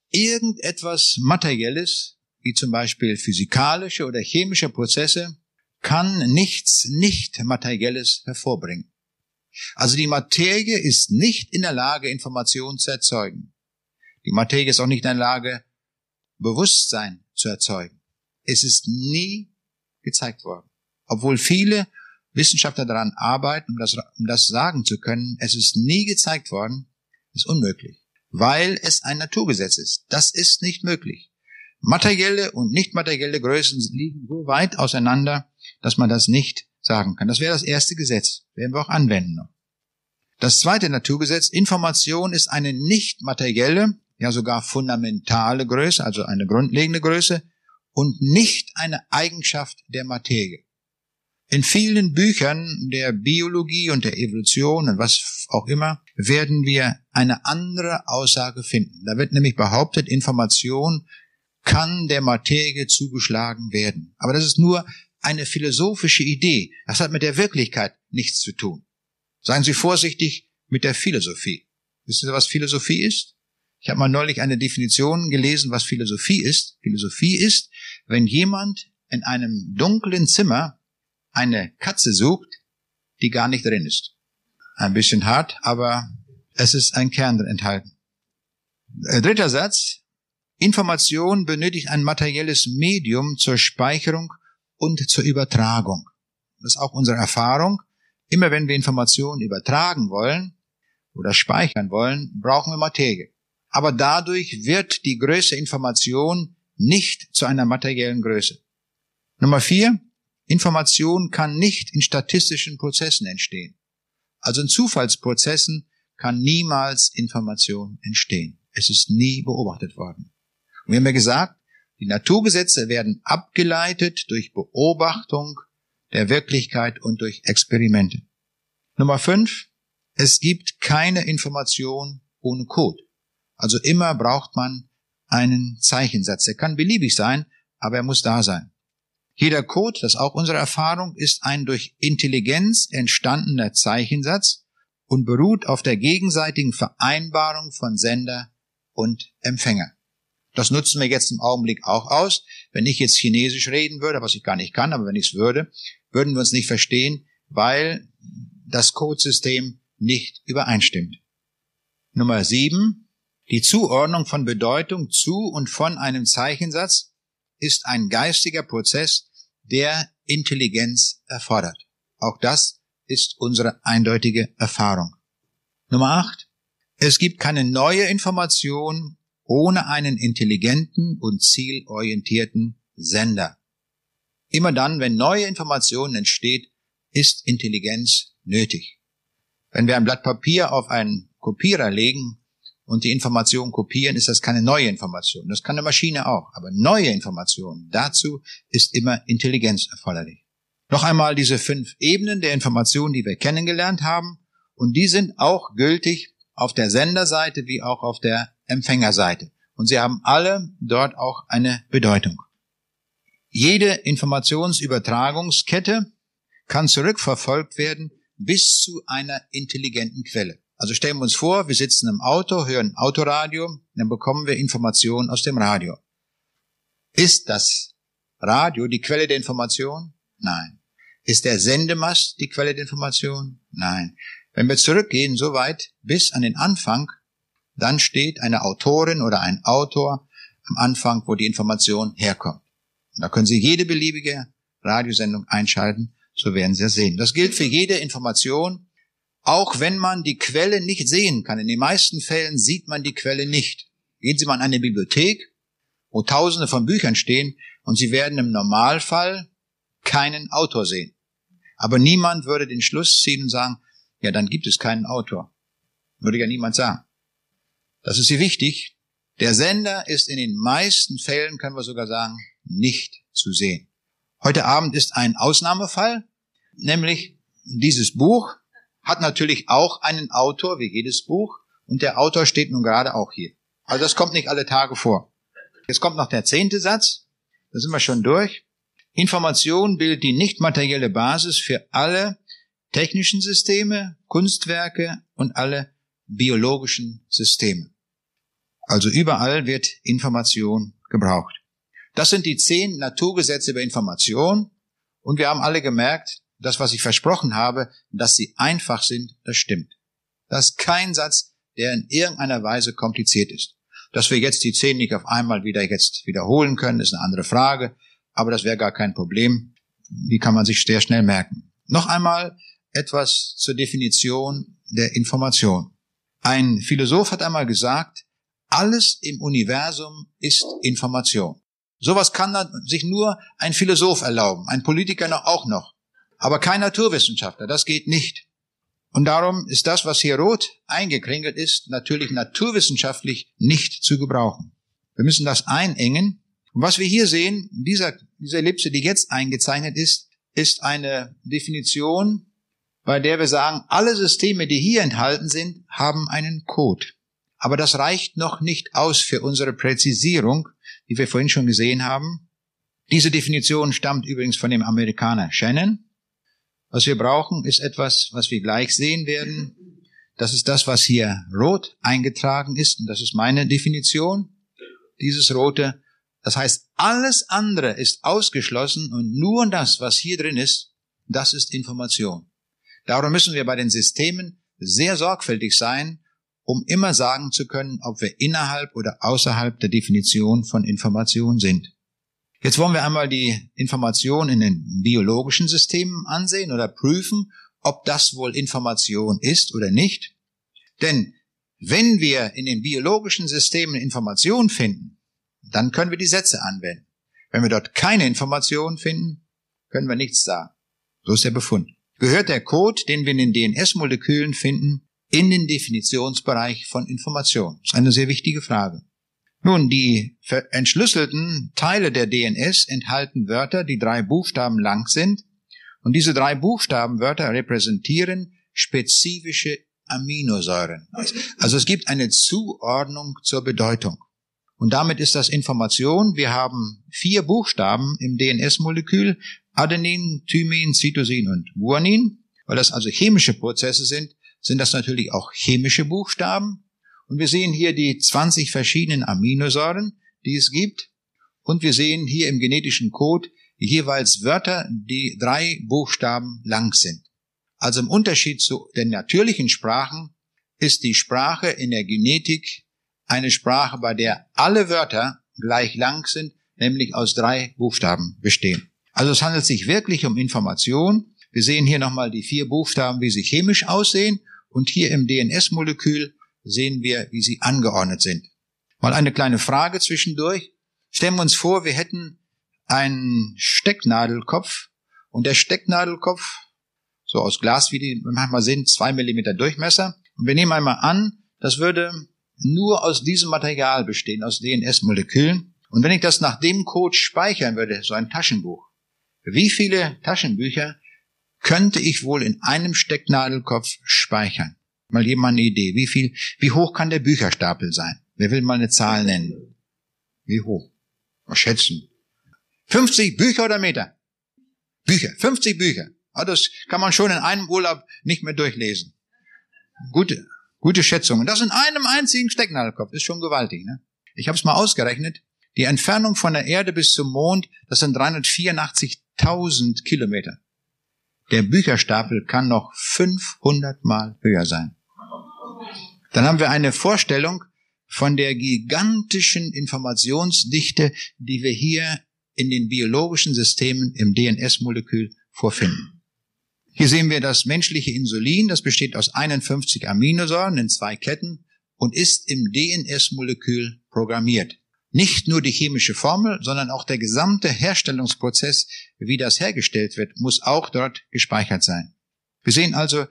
S1: irgendetwas Materielles, wie zum Beispiel physikalische oder chemische Prozesse, kann nichts nicht Materielles hervorbringen. Also die Materie ist nicht in der Lage, Informationen zu erzeugen. Die Materie ist auch nicht in der Lage, Bewusstsein zu erzeugen. Es ist nie gezeigt worden. Obwohl viele Wissenschaftler daran arbeiten, um das, um das sagen zu können, es ist nie gezeigt worden, ist unmöglich, weil es ein Naturgesetz ist. Das ist nicht möglich. Materielle und nicht materielle Größen liegen so weit auseinander, dass man das nicht sagen kann. Das wäre das erste Gesetz, werden wir auch anwenden. Das zweite Naturgesetz, Information ist eine nicht materielle, ja sogar fundamentale Größe, also eine grundlegende Größe und nicht eine Eigenschaft der Materie. In vielen Büchern der Biologie und der Evolution und was auch immer werden wir eine andere Aussage finden. Da wird nämlich behauptet, Information kann der Materie zugeschlagen werden. Aber das ist nur eine philosophische Idee. Das hat mit der Wirklichkeit nichts zu tun. Seien Sie vorsichtig mit der Philosophie. Wissen Sie, was Philosophie ist? Ich habe mal neulich eine Definition gelesen, was Philosophie ist. Philosophie ist, wenn jemand in einem dunklen Zimmer eine Katze sucht, die gar nicht drin ist. Ein bisschen hart, aber es ist ein Kern enthalten. Äh, dritter Satz. Information benötigt ein materielles Medium zur Speicherung und zur Übertragung. Das ist auch unsere Erfahrung. Immer wenn wir Informationen übertragen wollen oder speichern wollen, brauchen wir Materie. Aber dadurch wird die Größe Information nicht zu einer materiellen Größe. Nummer vier. Information kann nicht in statistischen Prozessen entstehen. Also in Zufallsprozessen kann niemals Information entstehen. Es ist nie beobachtet worden. Und wir haben ja gesagt, die Naturgesetze werden abgeleitet durch Beobachtung der Wirklichkeit und durch Experimente. Nummer fünf. Es gibt keine Information ohne Code. Also immer braucht man einen Zeichensatz. Er kann beliebig sein, aber er muss da sein. Jeder Code, das ist auch unsere Erfahrung, ist ein durch Intelligenz entstandener Zeichensatz und beruht auf der gegenseitigen Vereinbarung von Sender und Empfänger. Das nutzen wir jetzt im Augenblick auch aus. Wenn ich jetzt Chinesisch reden würde, was ich gar nicht kann, aber wenn ich es würde, würden wir uns nicht verstehen, weil das Codesystem nicht übereinstimmt. Nummer sieben. Die Zuordnung von Bedeutung zu und von einem Zeichensatz ist ein geistiger Prozess, der Intelligenz erfordert. Auch das ist unsere eindeutige Erfahrung. Nummer acht. Es gibt keine neue Information ohne einen intelligenten und zielorientierten Sender. Immer dann, wenn neue Informationen entsteht, ist Intelligenz nötig. Wenn wir ein Blatt Papier auf einen Kopierer legen und die Information kopieren, ist das keine neue Information. Das kann eine Maschine auch. Aber neue Informationen, dazu ist immer Intelligenz erforderlich. Noch einmal diese fünf Ebenen der Informationen, die wir kennengelernt haben. Und die sind auch gültig auf der Senderseite wie auch auf der Empfängerseite. Und sie haben alle dort auch eine Bedeutung. Jede Informationsübertragungskette kann zurückverfolgt werden bis zu einer intelligenten Quelle. Also stellen wir uns vor, wir sitzen im Auto, hören Autoradio, dann bekommen wir Informationen aus dem Radio. Ist das Radio die Quelle der Information? Nein. Ist der Sendemast die Quelle der Information? Nein. Wenn wir zurückgehen so weit bis an den Anfang, dann steht eine Autorin oder ein Autor am Anfang, wo die Information herkommt. da können Sie jede beliebige Radiosendung einschalten, so werden Sie es sehen. Das gilt für jede Information, auch wenn man die Quelle nicht sehen kann. In den meisten Fällen sieht man die Quelle nicht. Gehen Sie mal in eine Bibliothek, wo tausende von Büchern stehen, und Sie werden im Normalfall keinen Autor sehen. Aber niemand würde den Schluss ziehen und sagen, ja, dann gibt es keinen Autor. Würde ja niemand sagen. Das ist hier wichtig. Der Sender ist in den meisten Fällen, können wir sogar sagen, nicht zu sehen. Heute Abend ist ein Ausnahmefall, nämlich dieses Buch hat natürlich auch einen Autor, wie jedes Buch, und der Autor steht nun gerade auch hier. Also das kommt nicht alle Tage vor. Jetzt kommt noch der zehnte Satz, da sind wir schon durch. Information bildet die nicht materielle Basis für alle technischen Systeme, Kunstwerke und alle biologischen Systeme. Also überall wird Information gebraucht. Das sind die zehn Naturgesetze über Information und wir haben alle gemerkt, das, was ich versprochen habe, dass sie einfach sind, das stimmt. Das ist kein Satz, der in irgendeiner Weise kompliziert ist. Dass wir jetzt die zehn nicht auf einmal wieder jetzt wiederholen können, ist eine andere Frage, aber das wäre gar kein Problem. Die kann man sich sehr schnell merken. Noch einmal etwas zur Definition der Information. Ein Philosoph hat einmal gesagt, alles im Universum ist Information. Sowas kann sich nur ein Philosoph erlauben, ein Politiker noch auch noch, aber kein Naturwissenschaftler, das geht nicht. Und darum ist das, was hier rot eingekringelt ist, natürlich naturwissenschaftlich nicht zu gebrauchen. Wir müssen das einengen. Und was wir hier sehen, dieser, diese Ellipse, die jetzt eingezeichnet ist, ist eine Definition, bei der wir sagen, alle Systeme, die hier enthalten sind, haben einen Code. Aber das reicht noch nicht aus für unsere Präzisierung, wie wir vorhin schon gesehen haben. Diese Definition stammt übrigens von dem Amerikaner Shannon. Was wir brauchen, ist etwas, was wir gleich sehen werden. Das ist das, was hier rot eingetragen ist. Und das ist meine Definition. Dieses rote. Das heißt, alles andere ist ausgeschlossen und nur das, was hier drin ist, das ist Information. Darum müssen wir bei den Systemen sehr sorgfältig sein, um immer sagen zu können, ob wir innerhalb oder außerhalb der Definition von Information sind. Jetzt wollen wir einmal die Information in den biologischen Systemen ansehen oder prüfen, ob das wohl Information ist oder nicht. Denn wenn wir in den biologischen Systemen Information finden, dann können wir die Sätze anwenden. Wenn wir dort keine Information finden, können wir nichts sagen. So ist der Befund. Gehört der Code, den wir in den DNS-Molekülen finden, in den Definitionsbereich von Information? Das ist eine sehr wichtige Frage. Nun, die entschlüsselten Teile der DNS enthalten Wörter, die drei Buchstaben lang sind. Und diese drei Buchstabenwörter repräsentieren spezifische Aminosäuren. Also es gibt eine Zuordnung zur Bedeutung. Und damit ist das Information. Wir haben vier Buchstaben im DNS-Molekül. Adenin, Thymin, Cytosin und Guanin. Weil das also chemische Prozesse sind, sind das natürlich auch chemische Buchstaben. Und wir sehen hier die 20 verschiedenen Aminosäuren, die es gibt. Und wir sehen hier im genetischen Code jeweils Wörter, die drei Buchstaben lang sind. Also im Unterschied zu den natürlichen Sprachen ist die Sprache in der Genetik eine Sprache, bei der alle Wörter gleich lang sind, nämlich aus drei Buchstaben bestehen. Also es handelt sich wirklich um Information. Wir sehen hier nochmal die vier Buchstaben, wie sie chemisch aussehen. Und hier im DNS-Molekül sehen wir, wie sie angeordnet sind. Mal eine kleine Frage zwischendurch. Stellen wir uns vor, wir hätten einen Stecknadelkopf und der Stecknadelkopf, so aus Glas, wie die manchmal sind, zwei Millimeter Durchmesser. Und wir nehmen einmal an, das würde nur aus diesem Material bestehen, aus DNS-Molekülen. Und wenn ich das nach dem Code speichern würde, so ein Taschenbuch, wie viele Taschenbücher könnte ich wohl in einem Stecknadelkopf speichern? Mal jemand eine Idee. Wie viel, wie hoch kann der Bücherstapel sein? Wer will mal eine Zahl nennen? Wie hoch? Mal schätzen. 50 Bücher oder Meter? Bücher. 50 Bücher. Ah, das kann man schon in einem Urlaub nicht mehr durchlesen. Gute, gute Schätzungen. Das in einem einzigen Stecknadelkopf ist schon gewaltig. Ne? Ich habe es mal ausgerechnet. Die Entfernung von der Erde bis zum Mond, das sind 384.000 Kilometer. Der Bücherstapel kann noch 500 Mal höher sein. Dann haben wir eine Vorstellung von der gigantischen Informationsdichte, die wir hier in den biologischen Systemen im DNS-Molekül vorfinden. Hier sehen wir das menschliche Insulin, das besteht aus 51 Aminosäuren in zwei Ketten und ist im DNS-Molekül programmiert. Nicht nur die chemische Formel, sondern auch der gesamte Herstellungsprozess, wie das hergestellt wird, muss auch dort gespeichert sein. Wir sehen also,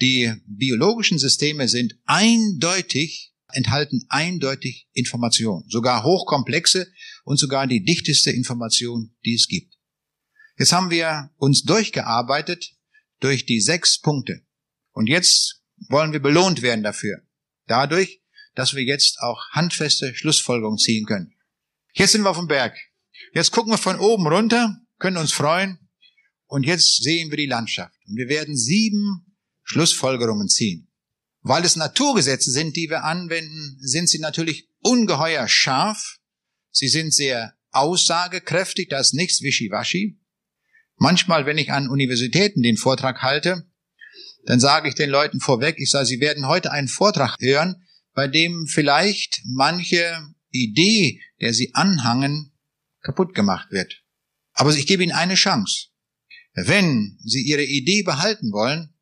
S1: die biologischen Systeme sind eindeutig, enthalten eindeutig Information, sogar hochkomplexe und sogar die dichteste Information, die es gibt. Jetzt haben wir uns durchgearbeitet durch die sechs Punkte. Und jetzt wollen wir belohnt werden dafür. Dadurch, dass wir jetzt auch handfeste Schlussfolgerungen ziehen können. Jetzt sind wir auf dem Berg. Jetzt gucken wir von oben runter, können uns freuen. Und jetzt sehen wir die Landschaft. Und wir werden sieben Schlussfolgerungen ziehen. Weil es Naturgesetze sind, die wir anwenden, sind sie natürlich ungeheuer scharf. Sie sind sehr aussagekräftig, da ist nichts wischiwaschi. Manchmal, wenn ich an Universitäten den Vortrag halte, dann sage ich den Leuten vorweg, ich sage, sie werden heute einen Vortrag hören, bei dem vielleicht manche Idee, der sie anhangen, kaputt gemacht wird. Aber ich gebe ihnen eine Chance. Wenn sie ihre Idee behalten wollen,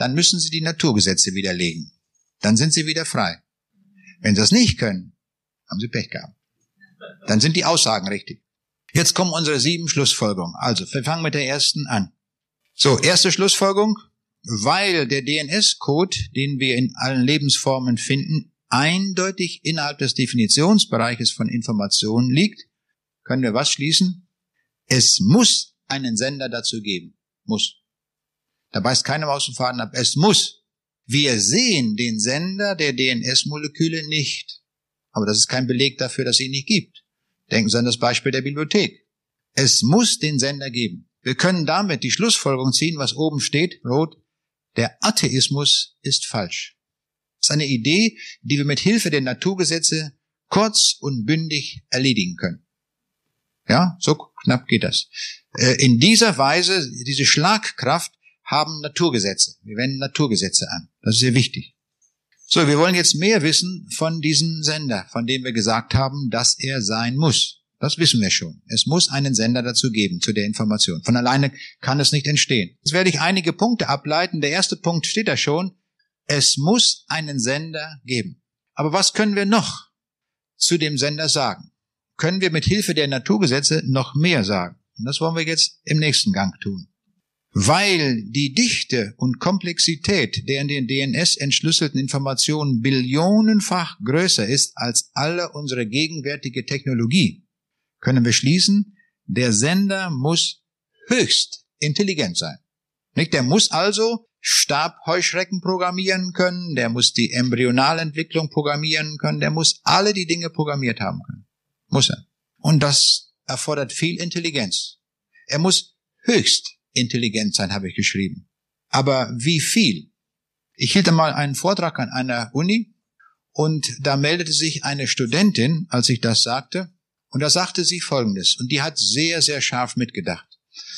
S1: dann müssen sie die Naturgesetze widerlegen. Dann sind sie wieder frei. Wenn sie das nicht können, haben sie Pech gehabt. Dann sind die Aussagen richtig. Jetzt kommen unsere sieben Schlussfolgerungen. Also, wir fangen mit der ersten an. So, erste Schlussfolgerung weil der DNS-Code, den wir in allen Lebensformen finden, eindeutig innerhalb des Definitionsbereiches von Informationen liegt, können wir was schließen? Es muss einen Sender dazu geben. Muss. Da beißt keine Maus und Faden ab. Es muss. Wir sehen den Sender der DNS-Moleküle nicht. Aber das ist kein Beleg dafür, dass es ihn nicht gibt. Denken Sie an das Beispiel der Bibliothek. Es muss den Sender geben. Wir können damit die Schlussfolgerung ziehen, was oben steht, rot, der Atheismus ist falsch. Das ist eine Idee, die wir mit Hilfe der Naturgesetze kurz und bündig erledigen können. Ja, so knapp geht das. Äh, in dieser Weise, diese Schlagkraft haben Naturgesetze. Wir wenden Naturgesetze an. Das ist sehr wichtig. So, wir wollen jetzt mehr wissen von diesem Sender, von dem wir gesagt haben, dass er sein muss. Das wissen wir schon. Es muss einen Sender dazu geben, zu der Information. Von alleine kann es nicht entstehen. Jetzt werde ich einige Punkte ableiten. Der erste Punkt steht da schon. Es muss einen Sender geben. Aber was können wir noch zu dem Sender sagen? Können wir mit Hilfe der Naturgesetze noch mehr sagen? Und das wollen wir jetzt im nächsten Gang tun. Weil die Dichte und Komplexität der in den DNS entschlüsselten Informationen billionenfach größer ist als alle unsere gegenwärtige Technologie, können wir schließen, der Sender muss höchst intelligent sein. Nicht? Der muss also Stabheuschrecken programmieren können, der muss die Embryonalentwicklung programmieren können, der muss alle die Dinge programmiert haben können. Muss er. Und das erfordert viel Intelligenz. Er muss höchst intelligent sein, habe ich geschrieben. Aber wie viel? Ich hielt einmal einen Vortrag an einer Uni und da meldete sich eine Studentin, als ich das sagte, und da sagte sie Folgendes, und die hat sehr, sehr scharf mitgedacht.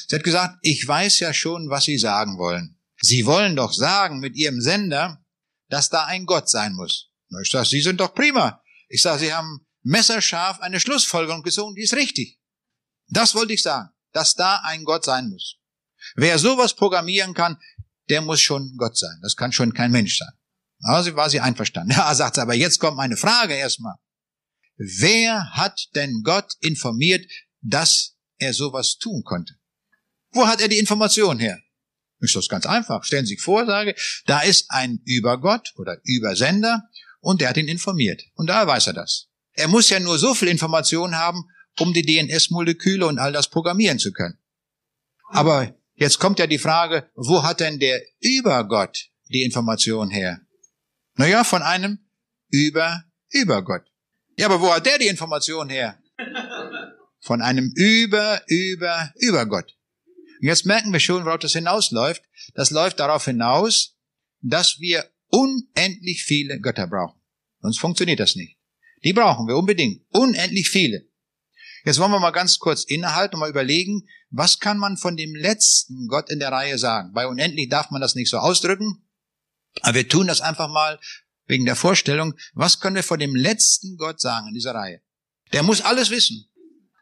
S1: Sie hat gesagt, ich weiß ja schon, was Sie sagen wollen. Sie wollen doch sagen mit Ihrem Sender, dass da ein Gott sein muss. Ich sage, Sie sind doch prima. Ich sage, Sie haben messerscharf eine Schlussfolgerung gezogen, die ist richtig. Das wollte ich sagen, dass da ein Gott sein muss. Wer sowas programmieren kann, der muss schon Gott sein. Das kann schon kein Mensch sein. Also war sie einverstanden. Ja, sagt sie, aber jetzt kommt meine Frage erstmal. Wer hat denn Gott informiert, dass er sowas tun konnte? Wo hat er die Information her? Ist das ganz einfach. Stellen Sie sich vor, sage, da ist ein Übergott oder Übersender und der hat ihn informiert. Und da weiß er das. Er muss ja nur so viel Information haben, um die DNS-Moleküle und all das programmieren zu können. Aber jetzt kommt ja die Frage, wo hat denn der Übergott die Information her? Naja, von einem Über-Übergott. Ja, aber wo hat der die Information her? Von einem Über, Über, Übergott. Und jetzt merken wir schon, worauf das hinausläuft. Das läuft darauf hinaus, dass wir unendlich viele Götter brauchen. Sonst funktioniert das nicht. Die brauchen wir unbedingt. Unendlich viele. Jetzt wollen wir mal ganz kurz innehalten und mal überlegen, was kann man von dem letzten Gott in der Reihe sagen? Bei unendlich darf man das nicht so ausdrücken, aber wir tun das einfach mal wegen der Vorstellung, was können wir vor dem letzten Gott sagen in dieser Reihe? Der muss alles wissen.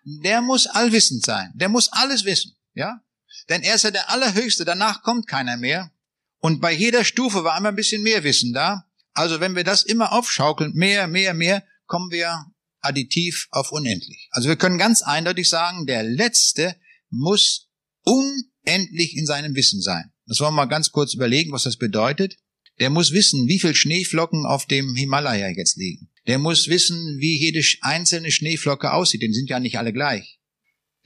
S1: Der muss allwissend sein. Der muss alles wissen. Ja? Denn er ist ja der Allerhöchste. Danach kommt keiner mehr. Und bei jeder Stufe war immer ein bisschen mehr Wissen da. Also wenn wir das immer aufschaukeln, mehr, mehr, mehr, kommen wir additiv auf unendlich. Also wir können ganz eindeutig sagen, der Letzte muss unendlich in seinem Wissen sein. Das wollen wir mal ganz kurz überlegen, was das bedeutet. Der muss wissen, wie viel Schneeflocken auf dem Himalaya jetzt liegen. Der muss wissen, wie jede einzelne Schneeflocke aussieht, denn sind ja nicht alle gleich.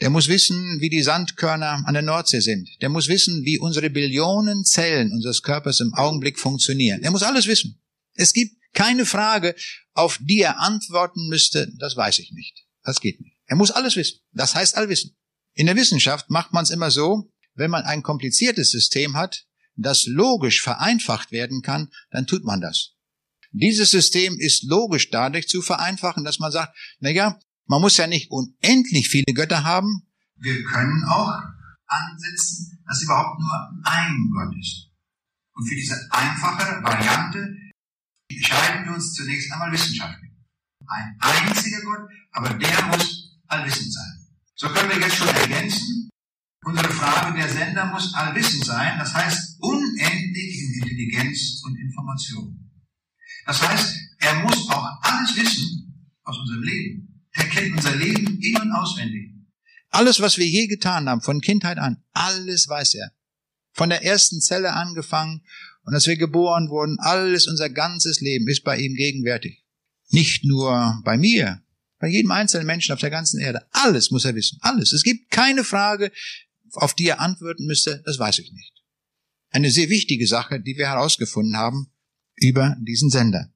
S1: Der muss wissen, wie die Sandkörner an der Nordsee sind. Der muss wissen, wie unsere Billionen Zellen unseres Körpers im Augenblick funktionieren. Er muss alles wissen. Es gibt keine Frage, auf die er antworten müsste, das weiß ich nicht. Das geht nicht. Er muss alles wissen. Das heißt Allwissen. In der Wissenschaft macht man es immer so, wenn man ein kompliziertes System hat, das logisch vereinfacht werden kann, dann tut man das. Dieses System ist logisch dadurch zu vereinfachen, dass man sagt, na ja, man muss ja nicht unendlich viele Götter haben. Wir können auch ansetzen, dass überhaupt nur ein Gott ist. Und für diese einfache Variante entscheiden wir uns zunächst einmal wissenschaftlich. Ein einziger Gott, aber der muss allwissend sein. So können wir jetzt schon ergänzen, unsere Frage, der Sender muss allwissend sein, das heißt unendlich in Intelligenz und Information. Das heißt, er muss auch alles wissen aus unserem Leben. Er kennt unser Leben in- und auswendig. Alles, was wir je getan haben, von Kindheit an, alles weiß er. Von der ersten Zelle angefangen und als wir geboren wurden, alles, unser ganzes Leben ist bei ihm gegenwärtig. Nicht nur bei mir, bei jedem einzelnen Menschen auf der ganzen Erde. Alles muss er wissen. Alles. Es gibt keine Frage, auf die er antworten müsste. Das weiß ich nicht. Eine sehr wichtige Sache, die wir herausgefunden haben über diesen Sender.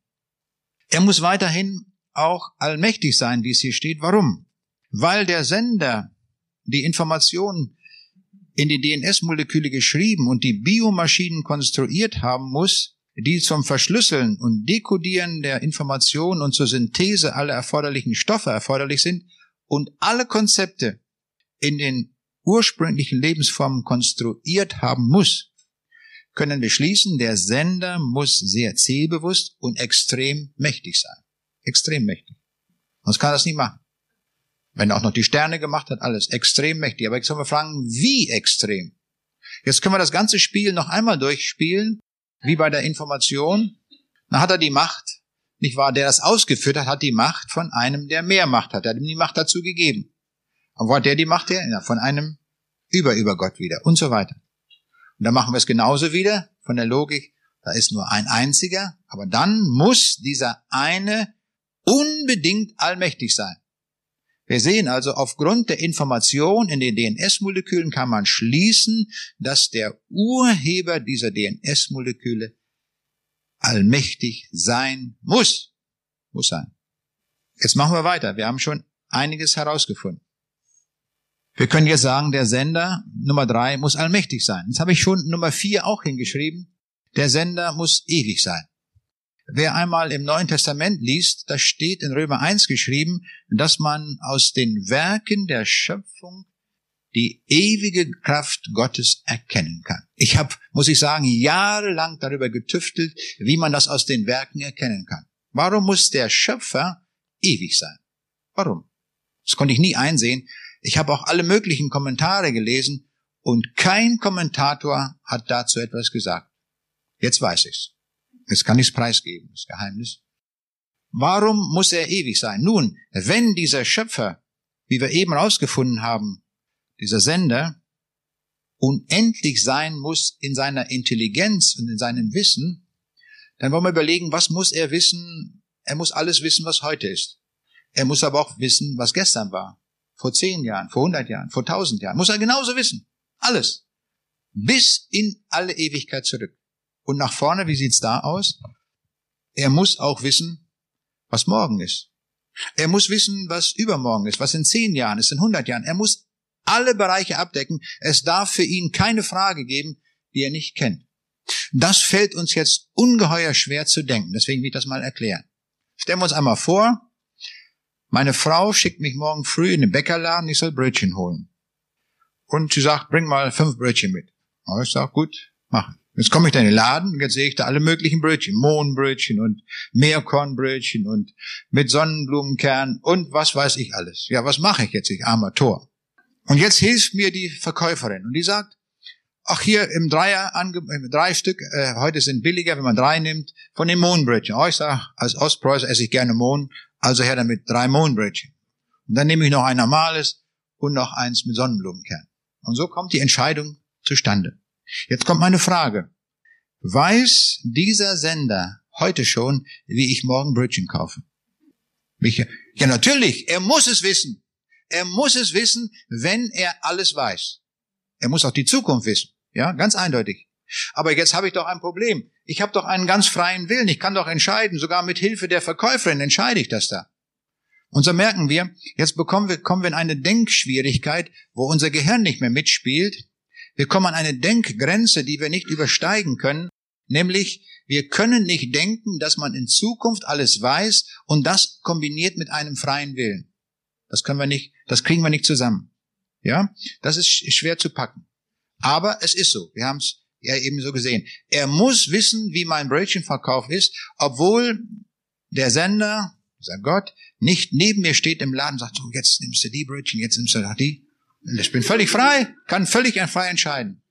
S1: Er muss weiterhin auch allmächtig sein, wie es hier steht. Warum? Weil der Sender die Informationen in die DNS-Moleküle geschrieben und die Biomaschinen konstruiert haben muss, die zum Verschlüsseln und Dekodieren der Informationen und zur Synthese aller erforderlichen Stoffe erforderlich sind und alle Konzepte in den ursprünglichen Lebensformen konstruiert haben muss, können wir schließen, der Sender muss sehr zielbewusst und extrem mächtig sein. Extrem mächtig. Sonst kann er das nicht machen. Wenn er auch noch die Sterne gemacht hat, alles extrem mächtig. Aber jetzt können wir fragen, wie extrem? Jetzt können wir das ganze Spiel noch einmal durchspielen, wie bei der Information. Dann hat er die Macht, nicht wahr? Der das ausgeführt hat, hat die Macht von einem, der mehr Macht hat. Er hat ihm die Macht dazu gegeben. Und wo hat der die Macht her? Ja, von einem über über Gott wieder und so weiter. Und dann machen wir es genauso wieder von der Logik. Da ist nur ein einziger, aber dann muss dieser eine unbedingt allmächtig sein. Wir sehen also, aufgrund der Information in den DNS-Molekülen kann man schließen, dass der Urheber dieser DNS-Moleküle allmächtig sein muss. Muss sein. Jetzt machen wir weiter. Wir haben schon einiges herausgefunden. Wir können jetzt sagen, der Sender Nummer drei muss allmächtig sein. Jetzt habe ich schon Nummer vier auch hingeschrieben. Der Sender muss ewig sein. Wer einmal im Neuen Testament liest, da steht in Römer 1 geschrieben, dass man aus den Werken der Schöpfung die ewige Kraft Gottes erkennen kann. Ich habe, muss ich sagen, jahrelang darüber getüftelt, wie man das aus den Werken erkennen kann. Warum muss der Schöpfer ewig sein? Warum? Das konnte ich nie einsehen. Ich habe auch alle möglichen Kommentare gelesen und kein Kommentator hat dazu etwas gesagt. Jetzt weiß ich's. Jetzt kann ich es preisgeben, das Geheimnis. Warum muss er ewig sein? Nun, wenn dieser Schöpfer, wie wir eben herausgefunden haben, dieser Sender, unendlich sein muss in seiner Intelligenz und in seinem Wissen, dann wollen wir überlegen, was muss er wissen? Er muss alles wissen, was heute ist. Er muss aber auch wissen, was gestern war. Vor zehn Jahren, vor hundert Jahren, vor tausend Jahren. Muss er genauso wissen. Alles. Bis in alle Ewigkeit zurück. Und nach vorne, wie sieht's da aus? Er muss auch wissen, was morgen ist. Er muss wissen, was übermorgen ist, was in zehn Jahren ist, in hundert Jahren. Er muss alle Bereiche abdecken. Es darf für ihn keine Frage geben, die er nicht kennt. Das fällt uns jetzt ungeheuer schwer zu denken. Deswegen will ich das mal erklären. Stellen wir uns einmal vor, meine Frau schickt mich morgen früh in den Bäckerladen, ich soll Brötchen holen. Und sie sagt, bring mal fünf Brötchen mit. Und ich sage, gut, machen. Jetzt komme ich da in den Laden und jetzt sehe ich da alle möglichen Brötchen. Mohnbrötchen und Meerkornbrötchen und mit Sonnenblumenkern und was weiß ich alles. Ja, was mache ich jetzt, ich armer Tor? Und jetzt hilft mir die Verkäuferin und die sagt, ach hier im Dreier, drei Stück, äh, heute sind billiger, wenn man drei nimmt, von den Mohnbrötchen. Oh, ich sage, als Ostpreußer esse ich gerne Mohn, Also her damit drei Mohnbrötchen. Und dann nehme ich noch ein normales und noch eins mit Sonnenblumenkern. Und so kommt die Entscheidung zustande. Jetzt kommt meine Frage. Weiß dieser Sender heute schon, wie ich morgen Brötchen kaufe? Ja, natürlich, er muss es wissen. Er muss es wissen, wenn er alles weiß. Er muss auch die Zukunft wissen. Ja, ganz eindeutig. Aber jetzt habe ich doch ein Problem. Ich habe doch einen ganz freien Willen. Ich kann doch entscheiden. Sogar mit Hilfe der Verkäuferin entscheide ich das da. Und so merken wir, jetzt bekommen wir, kommen wir in eine Denkschwierigkeit, wo unser Gehirn nicht mehr mitspielt. Wir kommen an eine Denkgrenze, die wir nicht übersteigen können. Nämlich, wir können nicht denken, dass man in Zukunft alles weiß und das kombiniert mit einem freien Willen. Das können wir nicht, das kriegen wir nicht zusammen. Ja, das ist schwer zu packen. Aber es ist so. Wir haben es ja eben so gesehen. Er muss wissen, wie mein Brötchenverkauf ist, obwohl der Sender, dieser Gott, nicht neben mir steht im Laden und sagt, so, jetzt nimmst du die Brötchen, jetzt nimmst du die. Ich bin völlig frei, kann völlig frei entscheiden.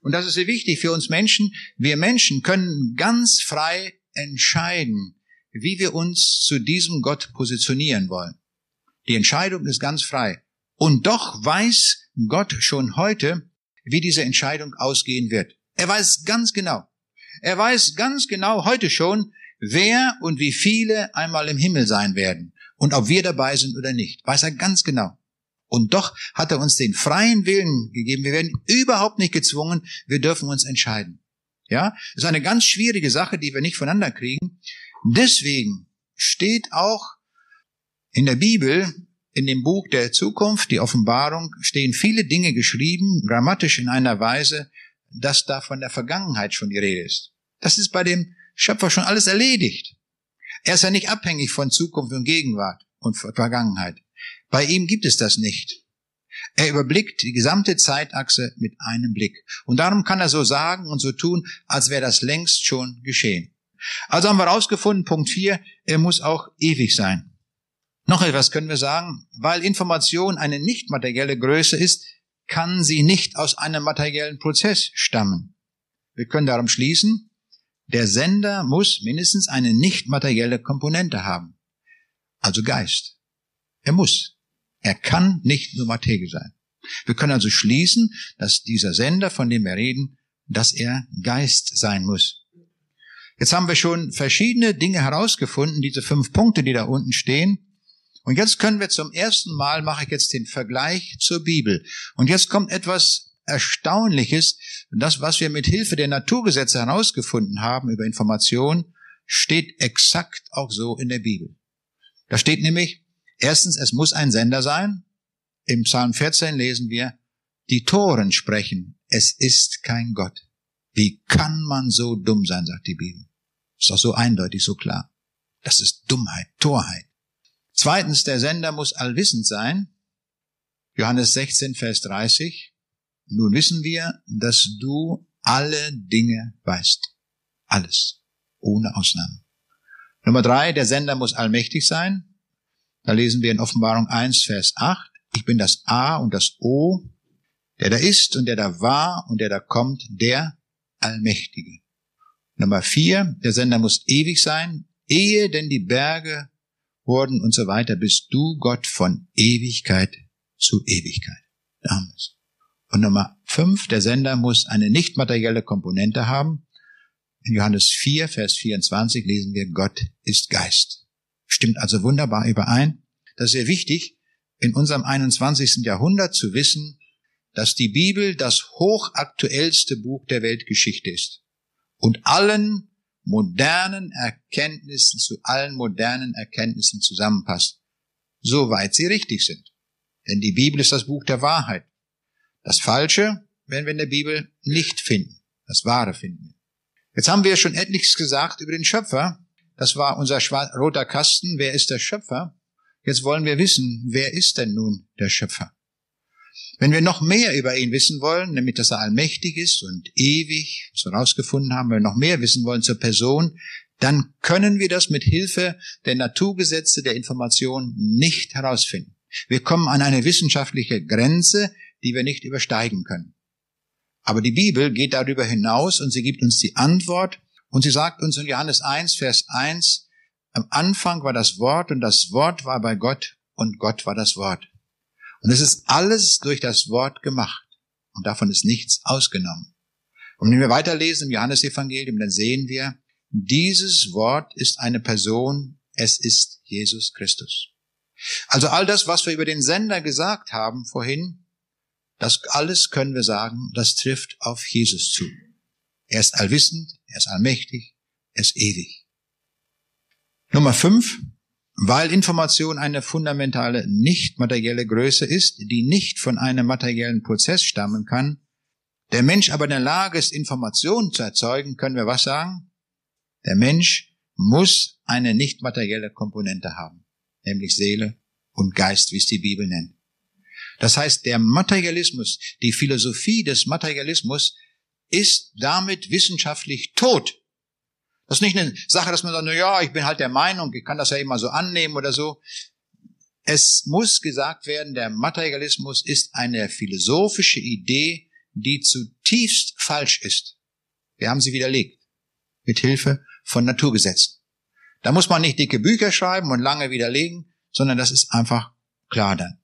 S1: Und das ist sehr wichtig für uns Menschen. Wir Menschen können ganz frei entscheiden, wie wir uns zu diesem Gott positionieren wollen. Die Entscheidung ist ganz frei. Und doch weiß Gott schon heute, wie diese Entscheidung ausgehen wird. Er weiß ganz genau. Er weiß ganz genau heute schon, wer und wie viele einmal im Himmel sein werden und ob wir dabei sind oder nicht. Weiß er ganz genau. Und doch hat er uns den freien Willen gegeben. Wir werden überhaupt nicht gezwungen. Wir dürfen uns entscheiden. Ja, das ist eine ganz schwierige Sache, die wir nicht voneinander kriegen. Deswegen steht auch in der Bibel, in dem Buch der Zukunft, die Offenbarung, stehen viele Dinge geschrieben, grammatisch in einer Weise, dass da von der Vergangenheit schon die Rede ist. Das ist bei dem Schöpfer schon alles erledigt. Er ist ja nicht abhängig von Zukunft und Gegenwart und Vergangenheit. Bei ihm gibt es das nicht. Er überblickt die gesamte Zeitachse mit einem Blick. Und darum kann er so sagen und so tun, als wäre das längst schon geschehen. Also haben wir rausgefunden, Punkt 4, er muss auch ewig sein. Noch etwas können wir sagen, weil Information eine nicht materielle Größe ist, kann sie nicht aus einem materiellen Prozess stammen. Wir können darum schließen, der Sender muss mindestens eine nicht materielle Komponente haben, also Geist. Er muss. Er kann nicht nur Materie sein. Wir können also schließen, dass dieser Sender, von dem wir reden, dass er Geist sein muss. Jetzt haben wir schon verschiedene Dinge herausgefunden, diese fünf Punkte, die da unten stehen. Und jetzt können wir zum ersten Mal, mache ich jetzt den Vergleich zur Bibel. Und jetzt kommt etwas Erstaunliches. Das, was wir mit Hilfe der Naturgesetze herausgefunden haben über Information, steht exakt auch so in der Bibel. Da steht nämlich, erstens, es muss ein Sender sein. Im Psalm 14 lesen wir, die Toren sprechen, es ist kein Gott. Wie kann man so dumm sein, sagt die Bibel. Ist doch so eindeutig, so klar. Das ist Dummheit, Torheit. Zweitens, der Sender muss allwissend sein. Johannes 16, Vers 30. Nun wissen wir, dass du alle Dinge weißt. Alles. Ohne Ausnahme. Nummer drei, der Sender muss allmächtig sein. Da lesen wir in Offenbarung 1, Vers 8. Ich bin das A und das O, der da ist und der da war und der da kommt, der Allmächtige. Nummer vier, der Sender muss ewig sein, ehe denn die Berge wurden und so weiter, bist du Gott von Ewigkeit zu Ewigkeit. Damals. Und Nummer fünf, der Sender muss eine nicht materielle Komponente haben. In Johannes 4, Vers 24 lesen wir, Gott ist Geist. Stimmt also wunderbar überein. Das ist sehr wichtig, in unserem 21. Jahrhundert zu wissen, dass die Bibel das hochaktuellste Buch der Weltgeschichte ist und allen modernen Erkenntnissen zu allen modernen Erkenntnissen zusammenpasst, soweit sie richtig sind. Denn die Bibel ist das Buch der Wahrheit. Das Falsche werden wir in der Bibel nicht finden. Das Wahre finden. Jetzt haben wir schon etliches gesagt über den Schöpfer. Das war unser roter Kasten. Wer ist der Schöpfer? Jetzt wollen wir wissen, wer ist denn nun der Schöpfer? Wenn wir noch mehr über ihn wissen wollen, nämlich dass er allmächtig ist und ewig, was wir herausgefunden haben, wenn wir noch mehr wissen wollen zur Person, dann können wir das mit Hilfe der Naturgesetze der Information nicht herausfinden. Wir kommen an eine wissenschaftliche Grenze, die wir nicht übersteigen können. Aber die Bibel geht darüber hinaus und sie gibt uns die Antwort und sie sagt uns in Johannes 1, Vers 1, am Anfang war das Wort und das Wort war bei Gott und Gott war das Wort. Und es ist alles durch das Wort gemacht. Und davon ist nichts ausgenommen. Und wenn wir weiterlesen im Johannesevangelium, dann sehen wir, dieses Wort ist eine Person, es ist Jesus Christus. Also all das, was wir über den Sender gesagt haben vorhin, das alles können wir sagen, das trifft auf Jesus zu. Er ist allwissend, er ist allmächtig, er ist ewig. Nummer fünf, weil Information eine fundamentale nicht materielle Größe ist, die nicht von einem materiellen Prozess stammen kann, der Mensch aber in der Lage ist, Informationen zu erzeugen, können wir was sagen? Der Mensch muss eine nicht materielle Komponente haben, nämlich Seele und Geist, wie es die Bibel nennt. Das heißt, der Materialismus, die Philosophie des Materialismus ist damit wissenschaftlich tot. Das ist nicht eine Sache, dass man sagt, na ja, ich bin halt der Meinung, ich kann das ja immer so annehmen oder so. Es muss gesagt werden, der Materialismus ist eine philosophische Idee, die zutiefst falsch ist. Wir haben sie widerlegt. Mit Hilfe von Naturgesetzen. Da muss man nicht dicke Bücher schreiben und lange widerlegen, sondern das ist einfach klar dann.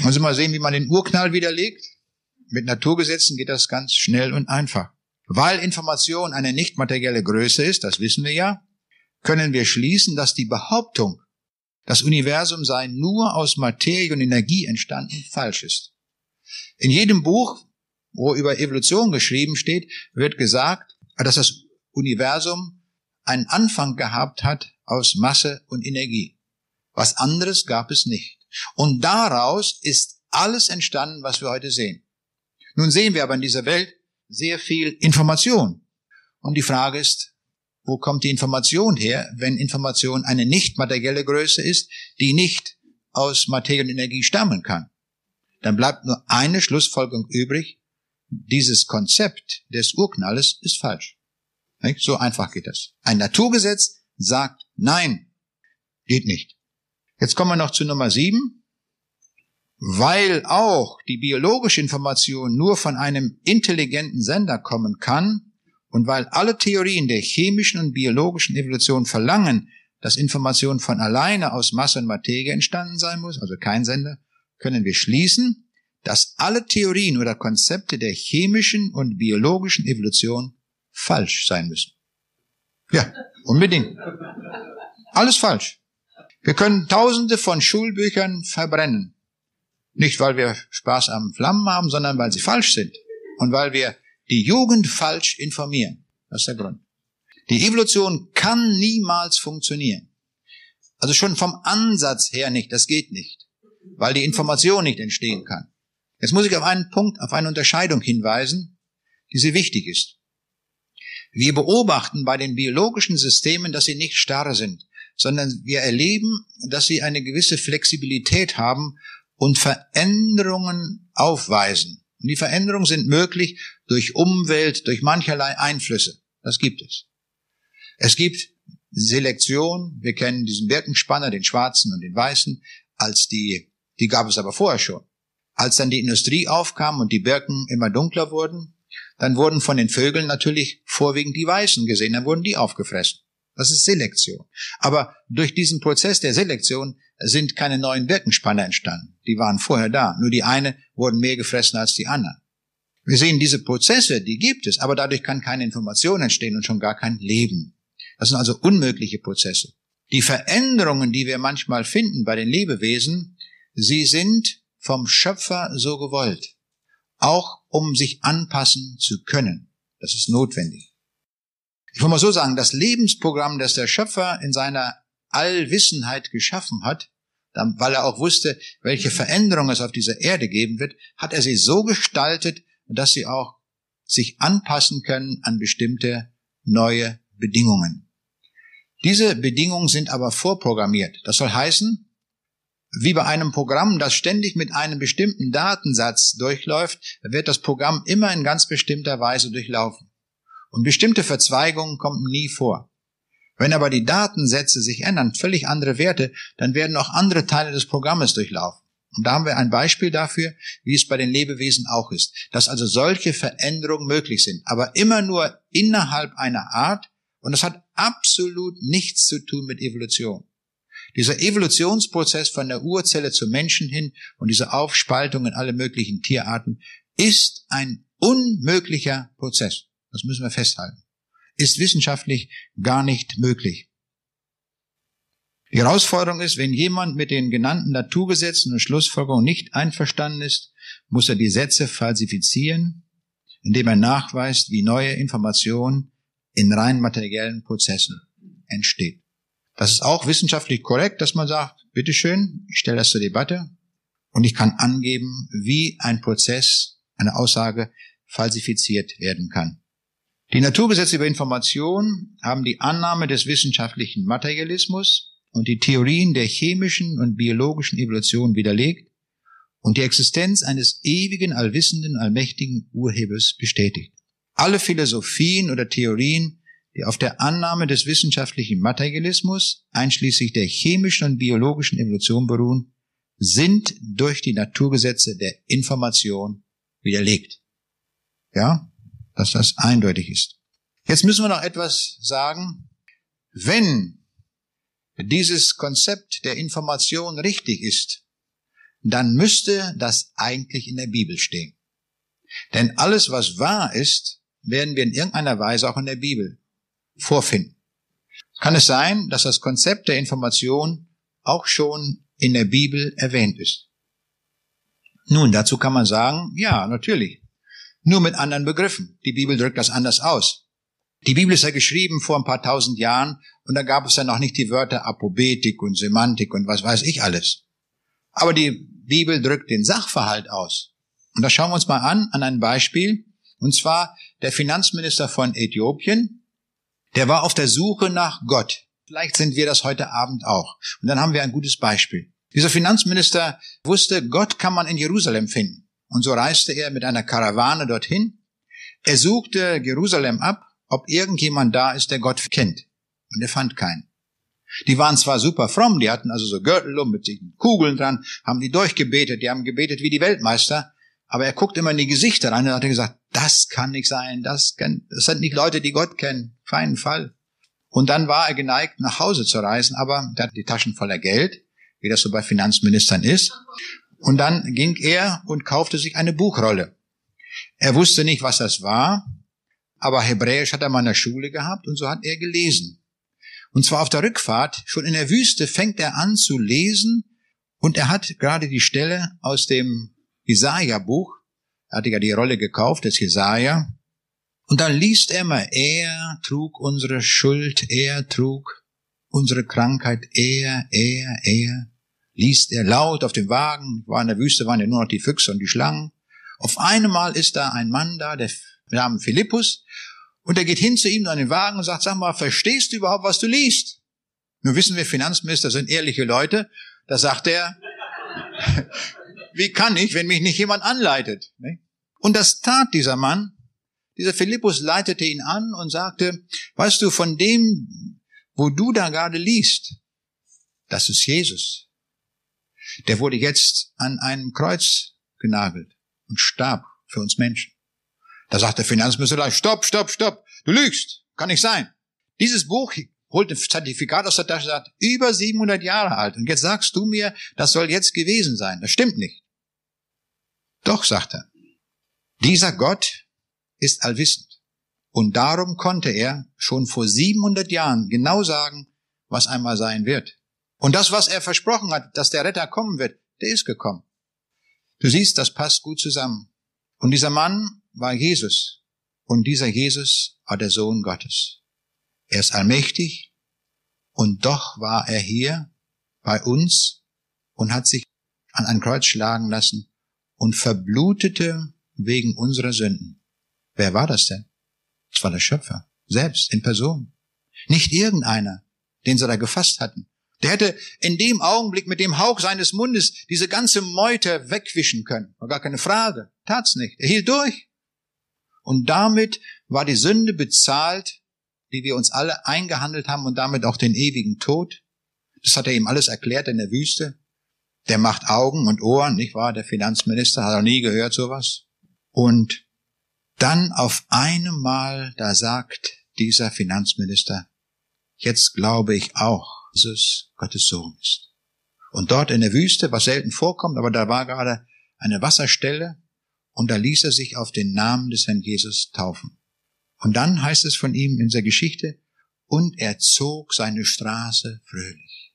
S1: Wollen Sie mal sehen, wie man den Urknall widerlegt? Mit Naturgesetzen geht das ganz schnell und einfach. Weil Information eine nicht materielle Größe ist, das wissen wir ja, können wir schließen, dass die Behauptung, das Universum sei nur aus Materie und Energie entstanden, falsch ist. In jedem Buch, wo über Evolution geschrieben steht, wird gesagt, dass das Universum einen Anfang gehabt hat aus Masse und Energie. Was anderes gab es nicht. Und daraus ist alles entstanden, was wir heute sehen. Nun sehen wir aber in dieser Welt sehr viel Information. Und die Frage ist, wo kommt die Information her, wenn Information eine nicht materielle Größe ist, die nicht aus Materie und Energie stammen kann? Dann bleibt nur eine Schlussfolgerung übrig. Dieses Konzept des Urknalles ist falsch. So einfach geht das. Ein Naturgesetz sagt nein, geht nicht. Jetzt kommen wir noch zu Nummer sieben weil auch die biologische Information nur von einem intelligenten Sender kommen kann und weil alle Theorien der chemischen und biologischen Evolution verlangen, dass Information von alleine aus Masse und Materie entstanden sein muss, also kein Sender, können wir schließen, dass alle Theorien oder Konzepte der chemischen und biologischen Evolution falsch sein müssen. Ja, unbedingt. Alles falsch. Wir können tausende von Schulbüchern verbrennen. Nicht, weil wir Spaß am Flammen haben, sondern weil sie falsch sind. Und weil wir die Jugend falsch informieren. Das ist der Grund. Die Evolution kann niemals funktionieren. Also schon vom Ansatz her nicht, das geht nicht. Weil die Information nicht entstehen kann. Jetzt muss ich auf einen Punkt, auf eine Unterscheidung hinweisen, die sehr wichtig ist. Wir beobachten bei den biologischen Systemen, dass sie nicht starr sind, sondern wir erleben, dass sie eine gewisse Flexibilität haben und Veränderungen aufweisen. Und die Veränderungen sind möglich durch Umwelt, durch mancherlei Einflüsse. Das gibt es. Es gibt Selektion. Wir kennen diesen Birkenspanner, den schwarzen und den weißen, als die, die gab es aber vorher schon. Als dann die Industrie aufkam und die Birken immer dunkler wurden, dann wurden von den Vögeln natürlich vorwiegend die Weißen gesehen, dann wurden die aufgefressen. Das ist Selektion. Aber durch diesen Prozess der Selektion sind keine neuen Birkenspanner entstanden. Die waren vorher da. Nur die eine wurden mehr gefressen als die anderen. Wir sehen diese Prozesse, die gibt es, aber dadurch kann keine Information entstehen und schon gar kein Leben. Das sind also unmögliche Prozesse. Die Veränderungen, die wir manchmal finden bei den Lebewesen, sie sind vom Schöpfer so gewollt. Auch um sich anpassen zu können. Das ist notwendig. Ich will mal so sagen, das Lebensprogramm, das der Schöpfer in seiner Allwissenheit geschaffen hat, weil er auch wusste, welche Veränderungen es auf dieser Erde geben wird, hat er sie so gestaltet, dass sie auch sich anpassen können an bestimmte neue Bedingungen. Diese Bedingungen sind aber vorprogrammiert. Das soll heißen, wie bei einem Programm, das ständig mit einem bestimmten Datensatz durchläuft, wird das Programm immer in ganz bestimmter Weise durchlaufen. Und bestimmte Verzweigungen kommen nie vor. Wenn aber die Datensätze sich ändern, völlig andere Werte, dann werden auch andere Teile des Programmes durchlaufen. Und da haben wir ein Beispiel dafür, wie es bei den Lebewesen auch ist, dass also solche Veränderungen möglich sind, aber immer nur innerhalb einer Art Und das hat absolut nichts zu tun mit Evolution. Dieser Evolutionsprozess von der Urzelle zum Menschen hin und diese Aufspaltung in alle möglichen Tierarten ist ein unmöglicher Prozess. Das müssen wir festhalten. Ist wissenschaftlich gar nicht möglich. Die Herausforderung ist, wenn jemand mit den genannten Naturgesetzen und Schlussfolgerungen nicht einverstanden ist, muss er die Sätze falsifizieren, indem er nachweist, wie neue Information in rein materiellen Prozessen entsteht. Das ist auch wissenschaftlich korrekt, dass man sagt, bitteschön, ich stelle das zur Debatte und ich kann angeben, wie ein Prozess, eine Aussage falsifiziert werden kann. Die Naturgesetze über Information haben die Annahme des wissenschaftlichen Materialismus und die Theorien der chemischen und biologischen Evolution widerlegt und die Existenz eines ewigen, allwissenden, allmächtigen Urhebers bestätigt. Alle Philosophien oder Theorien, die auf der Annahme des wissenschaftlichen Materialismus, einschließlich der chemischen und biologischen Evolution beruhen, sind durch die Naturgesetze der Information widerlegt. Ja, dass das eindeutig ist. Jetzt müssen wir noch etwas sagen. Wenn dieses Konzept der Information richtig ist, dann müsste das eigentlich in der Bibel stehen. Denn alles, was wahr ist, werden wir in irgendeiner Weise auch in der Bibel vorfinden. Kann es sein, dass das Konzept der Information auch schon in der Bibel erwähnt ist? Nun, dazu kann man sagen, ja, natürlich. Nur mit anderen Begriffen. Die Bibel drückt das anders aus. Die Bibel ist ja geschrieben vor ein paar tausend Jahren und da gab es ja noch nicht die Wörter Apobetik und Semantik und was weiß ich alles. Aber die Bibel drückt den Sachverhalt aus. Und da schauen wir uns mal an, an ein Beispiel. Und zwar der Finanzminister von Äthiopien, der war auf der Suche nach Gott. Vielleicht sind wir das heute Abend auch. Und dann haben wir ein gutes Beispiel. Dieser Finanzminister wusste, Gott kann man in Jerusalem finden. Und so reiste er mit einer Karawane dorthin. Er suchte Jerusalem ab, ob irgendjemand da ist, der Gott kennt. Und er fand keinen. Die waren zwar super fromm, die hatten also so Gürtel um mit Kugeln dran, haben die durchgebetet, die haben gebetet wie die Weltmeister, aber er guckt immer in die Gesichter rein und hat gesagt, das kann nicht sein, das, kann, das sind nicht Leute, die Gott kennen, feinen Fall. Und dann war er geneigt, nach Hause zu reisen, aber er hat die Taschen voller Geld, wie das so bei Finanzministern ist. Und dann ging er und kaufte sich eine Buchrolle. Er wusste nicht, was das war, aber Hebräisch hat er mal in der Schule gehabt und so hat er gelesen. Und zwar auf der Rückfahrt, schon in der Wüste fängt er an zu lesen und er hat gerade die Stelle aus dem Jesaja-Buch, er hatte ja die Rolle gekauft, des Jesaja, und dann liest er mal, er trug unsere Schuld, er trug unsere Krankheit, er, er, er, liest er laut auf dem Wagen, war in der Wüste, waren ja nur noch die Füchse und die Schlangen. Auf einmal ist da ein Mann da, der Name Philippus, und er geht hin zu ihm an den Wagen und sagt, sag mal, verstehst du überhaupt, was du liest? Nun wissen wir, Finanzminister sind ehrliche Leute. Da sagt er, wie kann ich, wenn mich nicht jemand anleitet? Und das tat dieser Mann. Dieser Philippus leitete ihn an und sagte, weißt du, von dem, wo du da gerade liest, das ist Jesus. Der wurde jetzt an einem Kreuz genagelt und starb für uns Menschen. Da sagt der Finanzminister gleich, stopp, stopp, stopp, du lügst, kann nicht sein. Dieses Buch holt ein Zertifikat aus der Tasche, sagt, über 700 Jahre alt. Und jetzt sagst du mir, das soll jetzt gewesen sein. Das stimmt nicht. Doch, sagt er, dieser Gott ist allwissend. Und darum konnte er schon vor 700 Jahren genau sagen, was einmal sein wird. Und das, was er versprochen hat, dass der Retter kommen wird, der ist gekommen. Du siehst, das passt gut zusammen. Und dieser Mann war Jesus. Und dieser Jesus war der Sohn Gottes. Er ist allmächtig und doch war er hier bei uns und hat sich an ein Kreuz schlagen lassen und verblutete wegen unserer Sünden. Wer war das denn? Das war der Schöpfer, selbst in Person. Nicht irgendeiner, den sie da gefasst hatten. Der hätte in dem Augenblick mit dem Hauch seines Mundes diese ganze Meute wegwischen können. War gar keine Frage. Tat's nicht. Er hielt durch. Und damit war die Sünde bezahlt, die wir uns alle eingehandelt haben und damit auch den ewigen Tod. Das hat er ihm alles erklärt in der Wüste. Der macht Augen und Ohren, nicht wahr? Der Finanzminister hat auch nie gehört sowas. Und dann auf einem Mal, da sagt dieser Finanzminister, jetzt glaube ich auch, es Gottes Sohn ist. Und dort in der Wüste, was selten vorkommt, aber da war gerade eine Wasserstelle und da ließ er sich auf den Namen des Herrn Jesus taufen. Und dann heißt es von ihm in der Geschichte, und er zog seine Straße fröhlich.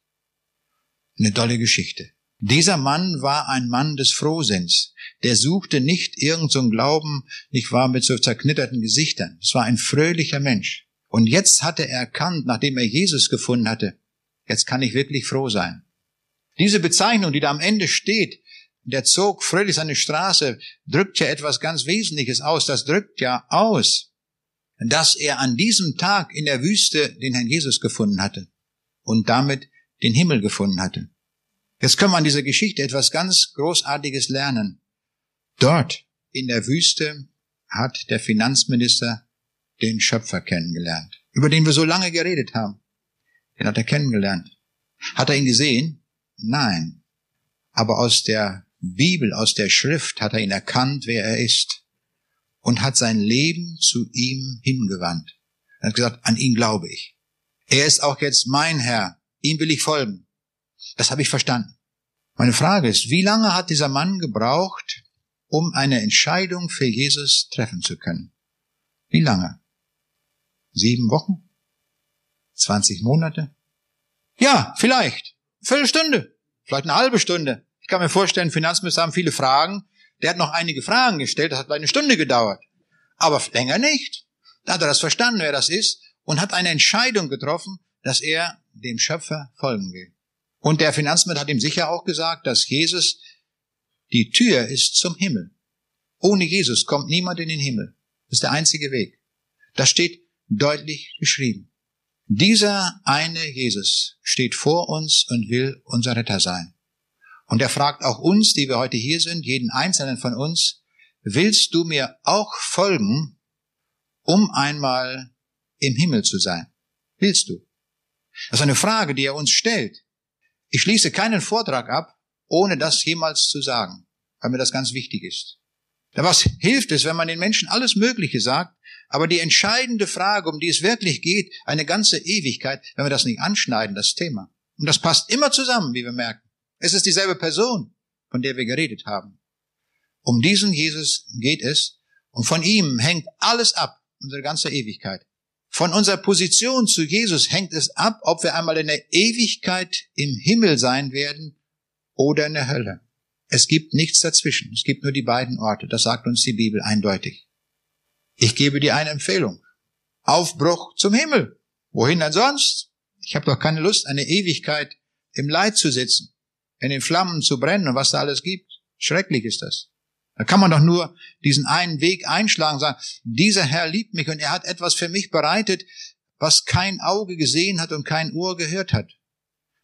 S1: Eine tolle Geschichte. Dieser Mann war ein Mann des Frohsinns. Der suchte nicht irgendeinen so Glauben, nicht wahr, mit so zerknitterten Gesichtern. Es war ein fröhlicher Mensch. Und jetzt hatte er erkannt, nachdem er Jesus gefunden hatte, jetzt kann ich wirklich froh sein. Diese Bezeichnung, die da am Ende steht, der zog fröhlich seine Straße, drückt ja etwas ganz Wesentliches aus. Das drückt ja aus, dass er an diesem Tag in der Wüste den Herrn Jesus gefunden hatte und damit den Himmel gefunden hatte. Jetzt können wir an dieser Geschichte etwas ganz Großartiges lernen. Dort in der Wüste hat der Finanzminister den Schöpfer kennengelernt, über den wir so lange geredet haben. Den hat er kennengelernt. Hat er ihn gesehen? Nein. Aber aus der Bibel, aus der Schrift hat er ihn erkannt, wer er ist und hat sein Leben zu ihm hingewandt. Er hat gesagt, an ihn glaube ich. Er ist auch jetzt mein Herr. Ihm will ich folgen. Das habe ich verstanden. Meine Frage ist, wie lange hat dieser Mann gebraucht, um eine Entscheidung für Jesus treffen zu können? Wie lange? Sieben Wochen? Zwanzig Monate? Ja, vielleicht. Viertelstunde. Vielleicht eine halbe Stunde kann mir vorstellen, Finanzminister haben viele Fragen. Der hat noch einige Fragen gestellt, das hat eine Stunde gedauert. Aber länger nicht. Da hat er das verstanden, wer das ist, und hat eine Entscheidung getroffen, dass er dem Schöpfer folgen will. Und der Finanzminister hat ihm sicher auch gesagt, dass Jesus die Tür ist zum Himmel. Ohne Jesus kommt niemand in den Himmel. Das ist der einzige Weg. Das steht deutlich geschrieben. Dieser eine Jesus steht vor uns und will unser Retter sein. Und er fragt auch uns, die wir heute hier sind, jeden einzelnen von uns, willst du mir auch folgen, um einmal im Himmel zu sein? Willst du? Das ist eine Frage, die er uns stellt. Ich schließe keinen Vortrag ab, ohne das jemals zu sagen, weil mir das ganz wichtig ist. Was hilft es, wenn man den Menschen alles Mögliche sagt, aber die entscheidende Frage, um die es wirklich geht, eine ganze Ewigkeit, wenn wir das nicht anschneiden, das Thema. Und das passt immer zusammen, wie wir merken. Es ist dieselbe Person, von der wir geredet haben. Um diesen Jesus geht es und von ihm hängt alles ab, unsere ganze Ewigkeit. Von unserer Position zu Jesus hängt es ab, ob wir einmal in der Ewigkeit im Himmel sein werden oder in der Hölle. Es gibt nichts dazwischen. Es gibt nur die beiden Orte. Das sagt uns die Bibel eindeutig. Ich gebe dir eine Empfehlung. Aufbruch zum Himmel. Wohin denn sonst? Ich habe doch keine Lust, eine Ewigkeit im Leid zu sitzen in den Flammen zu brennen und was da alles gibt. Schrecklich ist das. Da kann man doch nur diesen einen Weg einschlagen und sagen, dieser Herr liebt mich und er hat etwas für mich bereitet, was kein Auge gesehen hat und kein Ohr gehört hat.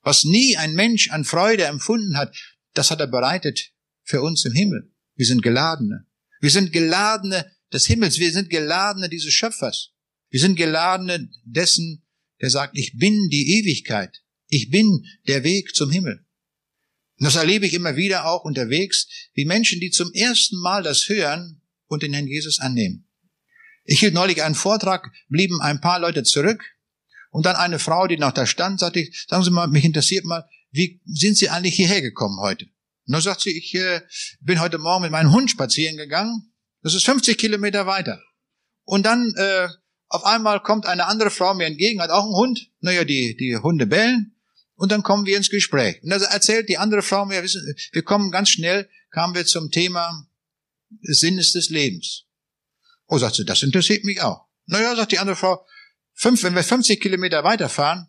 S1: Was nie ein Mensch an Freude empfunden hat, das hat er bereitet für uns im Himmel. Wir sind Geladene. Wir sind Geladene des Himmels. Wir sind Geladene dieses Schöpfers. Wir sind Geladene dessen, der sagt, ich bin die Ewigkeit. Ich bin der Weg zum Himmel. Und das erlebe ich immer wieder auch unterwegs, wie Menschen, die zum ersten Mal das hören und den Herrn Jesus annehmen. Ich hielt neulich einen Vortrag, blieben ein paar Leute zurück und dann eine Frau, die noch da stand, sagte ich, sagen Sie mal, mich interessiert mal, wie sind Sie eigentlich hierher gekommen heute? Und dann sagt sie, ich äh, bin heute Morgen mit meinem Hund spazieren gegangen. Das ist 50 Kilometer weiter. Und dann äh, auf einmal kommt eine andere Frau mir entgegen, hat auch einen Hund. Naja, die, die Hunde bellen. Und dann kommen wir ins Gespräch. Und da erzählt die andere Frau mir, wir kommen ganz schnell, kamen wir zum Thema Sinn ist des Lebens. Oh, sagt sie, das interessiert mich auch. Naja, sagt die andere Frau, fünf, wenn wir 50 Kilometer weiterfahren,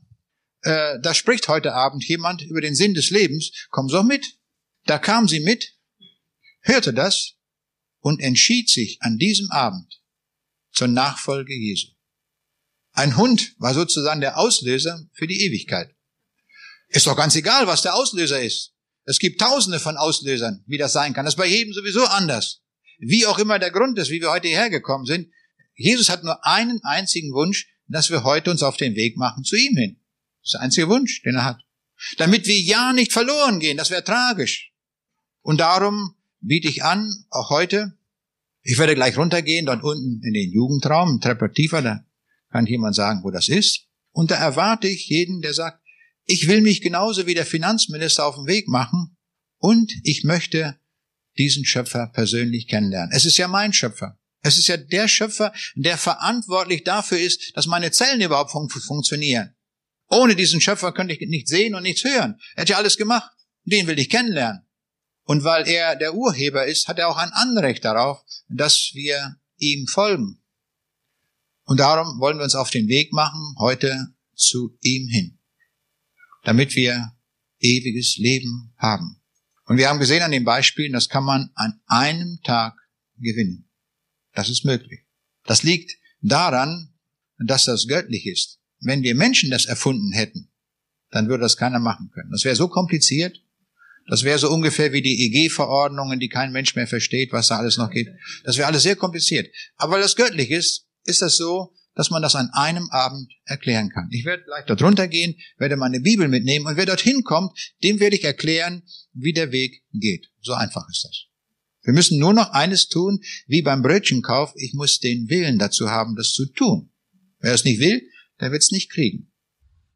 S1: äh, da spricht heute Abend jemand über den Sinn des Lebens, kommen Sie auch mit. Da kam sie mit, hörte das und entschied sich an diesem Abend zur Nachfolge Jesu. Ein Hund war sozusagen der Auslöser für die Ewigkeit. Ist doch ganz egal, was der Auslöser ist. Es gibt tausende von Auslösern, wie das sein kann. Das ist bei jedem sowieso anders. Wie auch immer der Grund ist, wie wir heute hierher gekommen sind. Jesus hat nur einen einzigen Wunsch, dass wir heute uns auf den Weg machen zu ihm hin. Das ist der einzige Wunsch, den er hat. Damit wir ja nicht verloren gehen, das wäre tragisch. Und darum biete ich an, auch heute, ich werde gleich runtergehen, dort unten in den Jugendraum, Treppe tiefer, da Kann jemand sagen, wo das ist? Und da erwarte ich jeden, der sagt, ich will mich genauso wie der Finanzminister auf den Weg machen und ich möchte diesen Schöpfer persönlich kennenlernen. Es ist ja mein Schöpfer. Es ist ja der Schöpfer, der verantwortlich dafür ist, dass meine Zellen überhaupt fun funktionieren. Ohne diesen Schöpfer könnte ich nicht sehen und nichts hören. Er hat ja alles gemacht. Den will ich kennenlernen. Und weil er der Urheber ist, hat er auch ein Anrecht darauf, dass wir ihm folgen. Und darum wollen wir uns auf den Weg machen, heute zu ihm hin, damit wir ewiges Leben haben. Und wir haben gesehen an den Beispielen, das kann man an einem Tag gewinnen. Das ist möglich. Das liegt daran, dass das göttlich ist. Wenn wir Menschen das erfunden hätten, dann würde das keiner machen können. Das wäre so kompliziert. Das wäre so ungefähr wie die EG-Verordnungen, die kein Mensch mehr versteht, was da alles noch geht. Das wäre alles sehr kompliziert. Aber weil das göttlich ist, ist das so, dass man das an einem Abend erklären kann. Ich werde gleich dort runtergehen, werde meine Bibel mitnehmen und wer dorthin kommt, dem werde ich erklären, wie der Weg geht. So einfach ist das. Wir müssen nur noch eines tun, wie beim Brötchenkauf. Ich muss den Willen dazu haben, das zu tun. Wer es nicht will, der wird es nicht kriegen.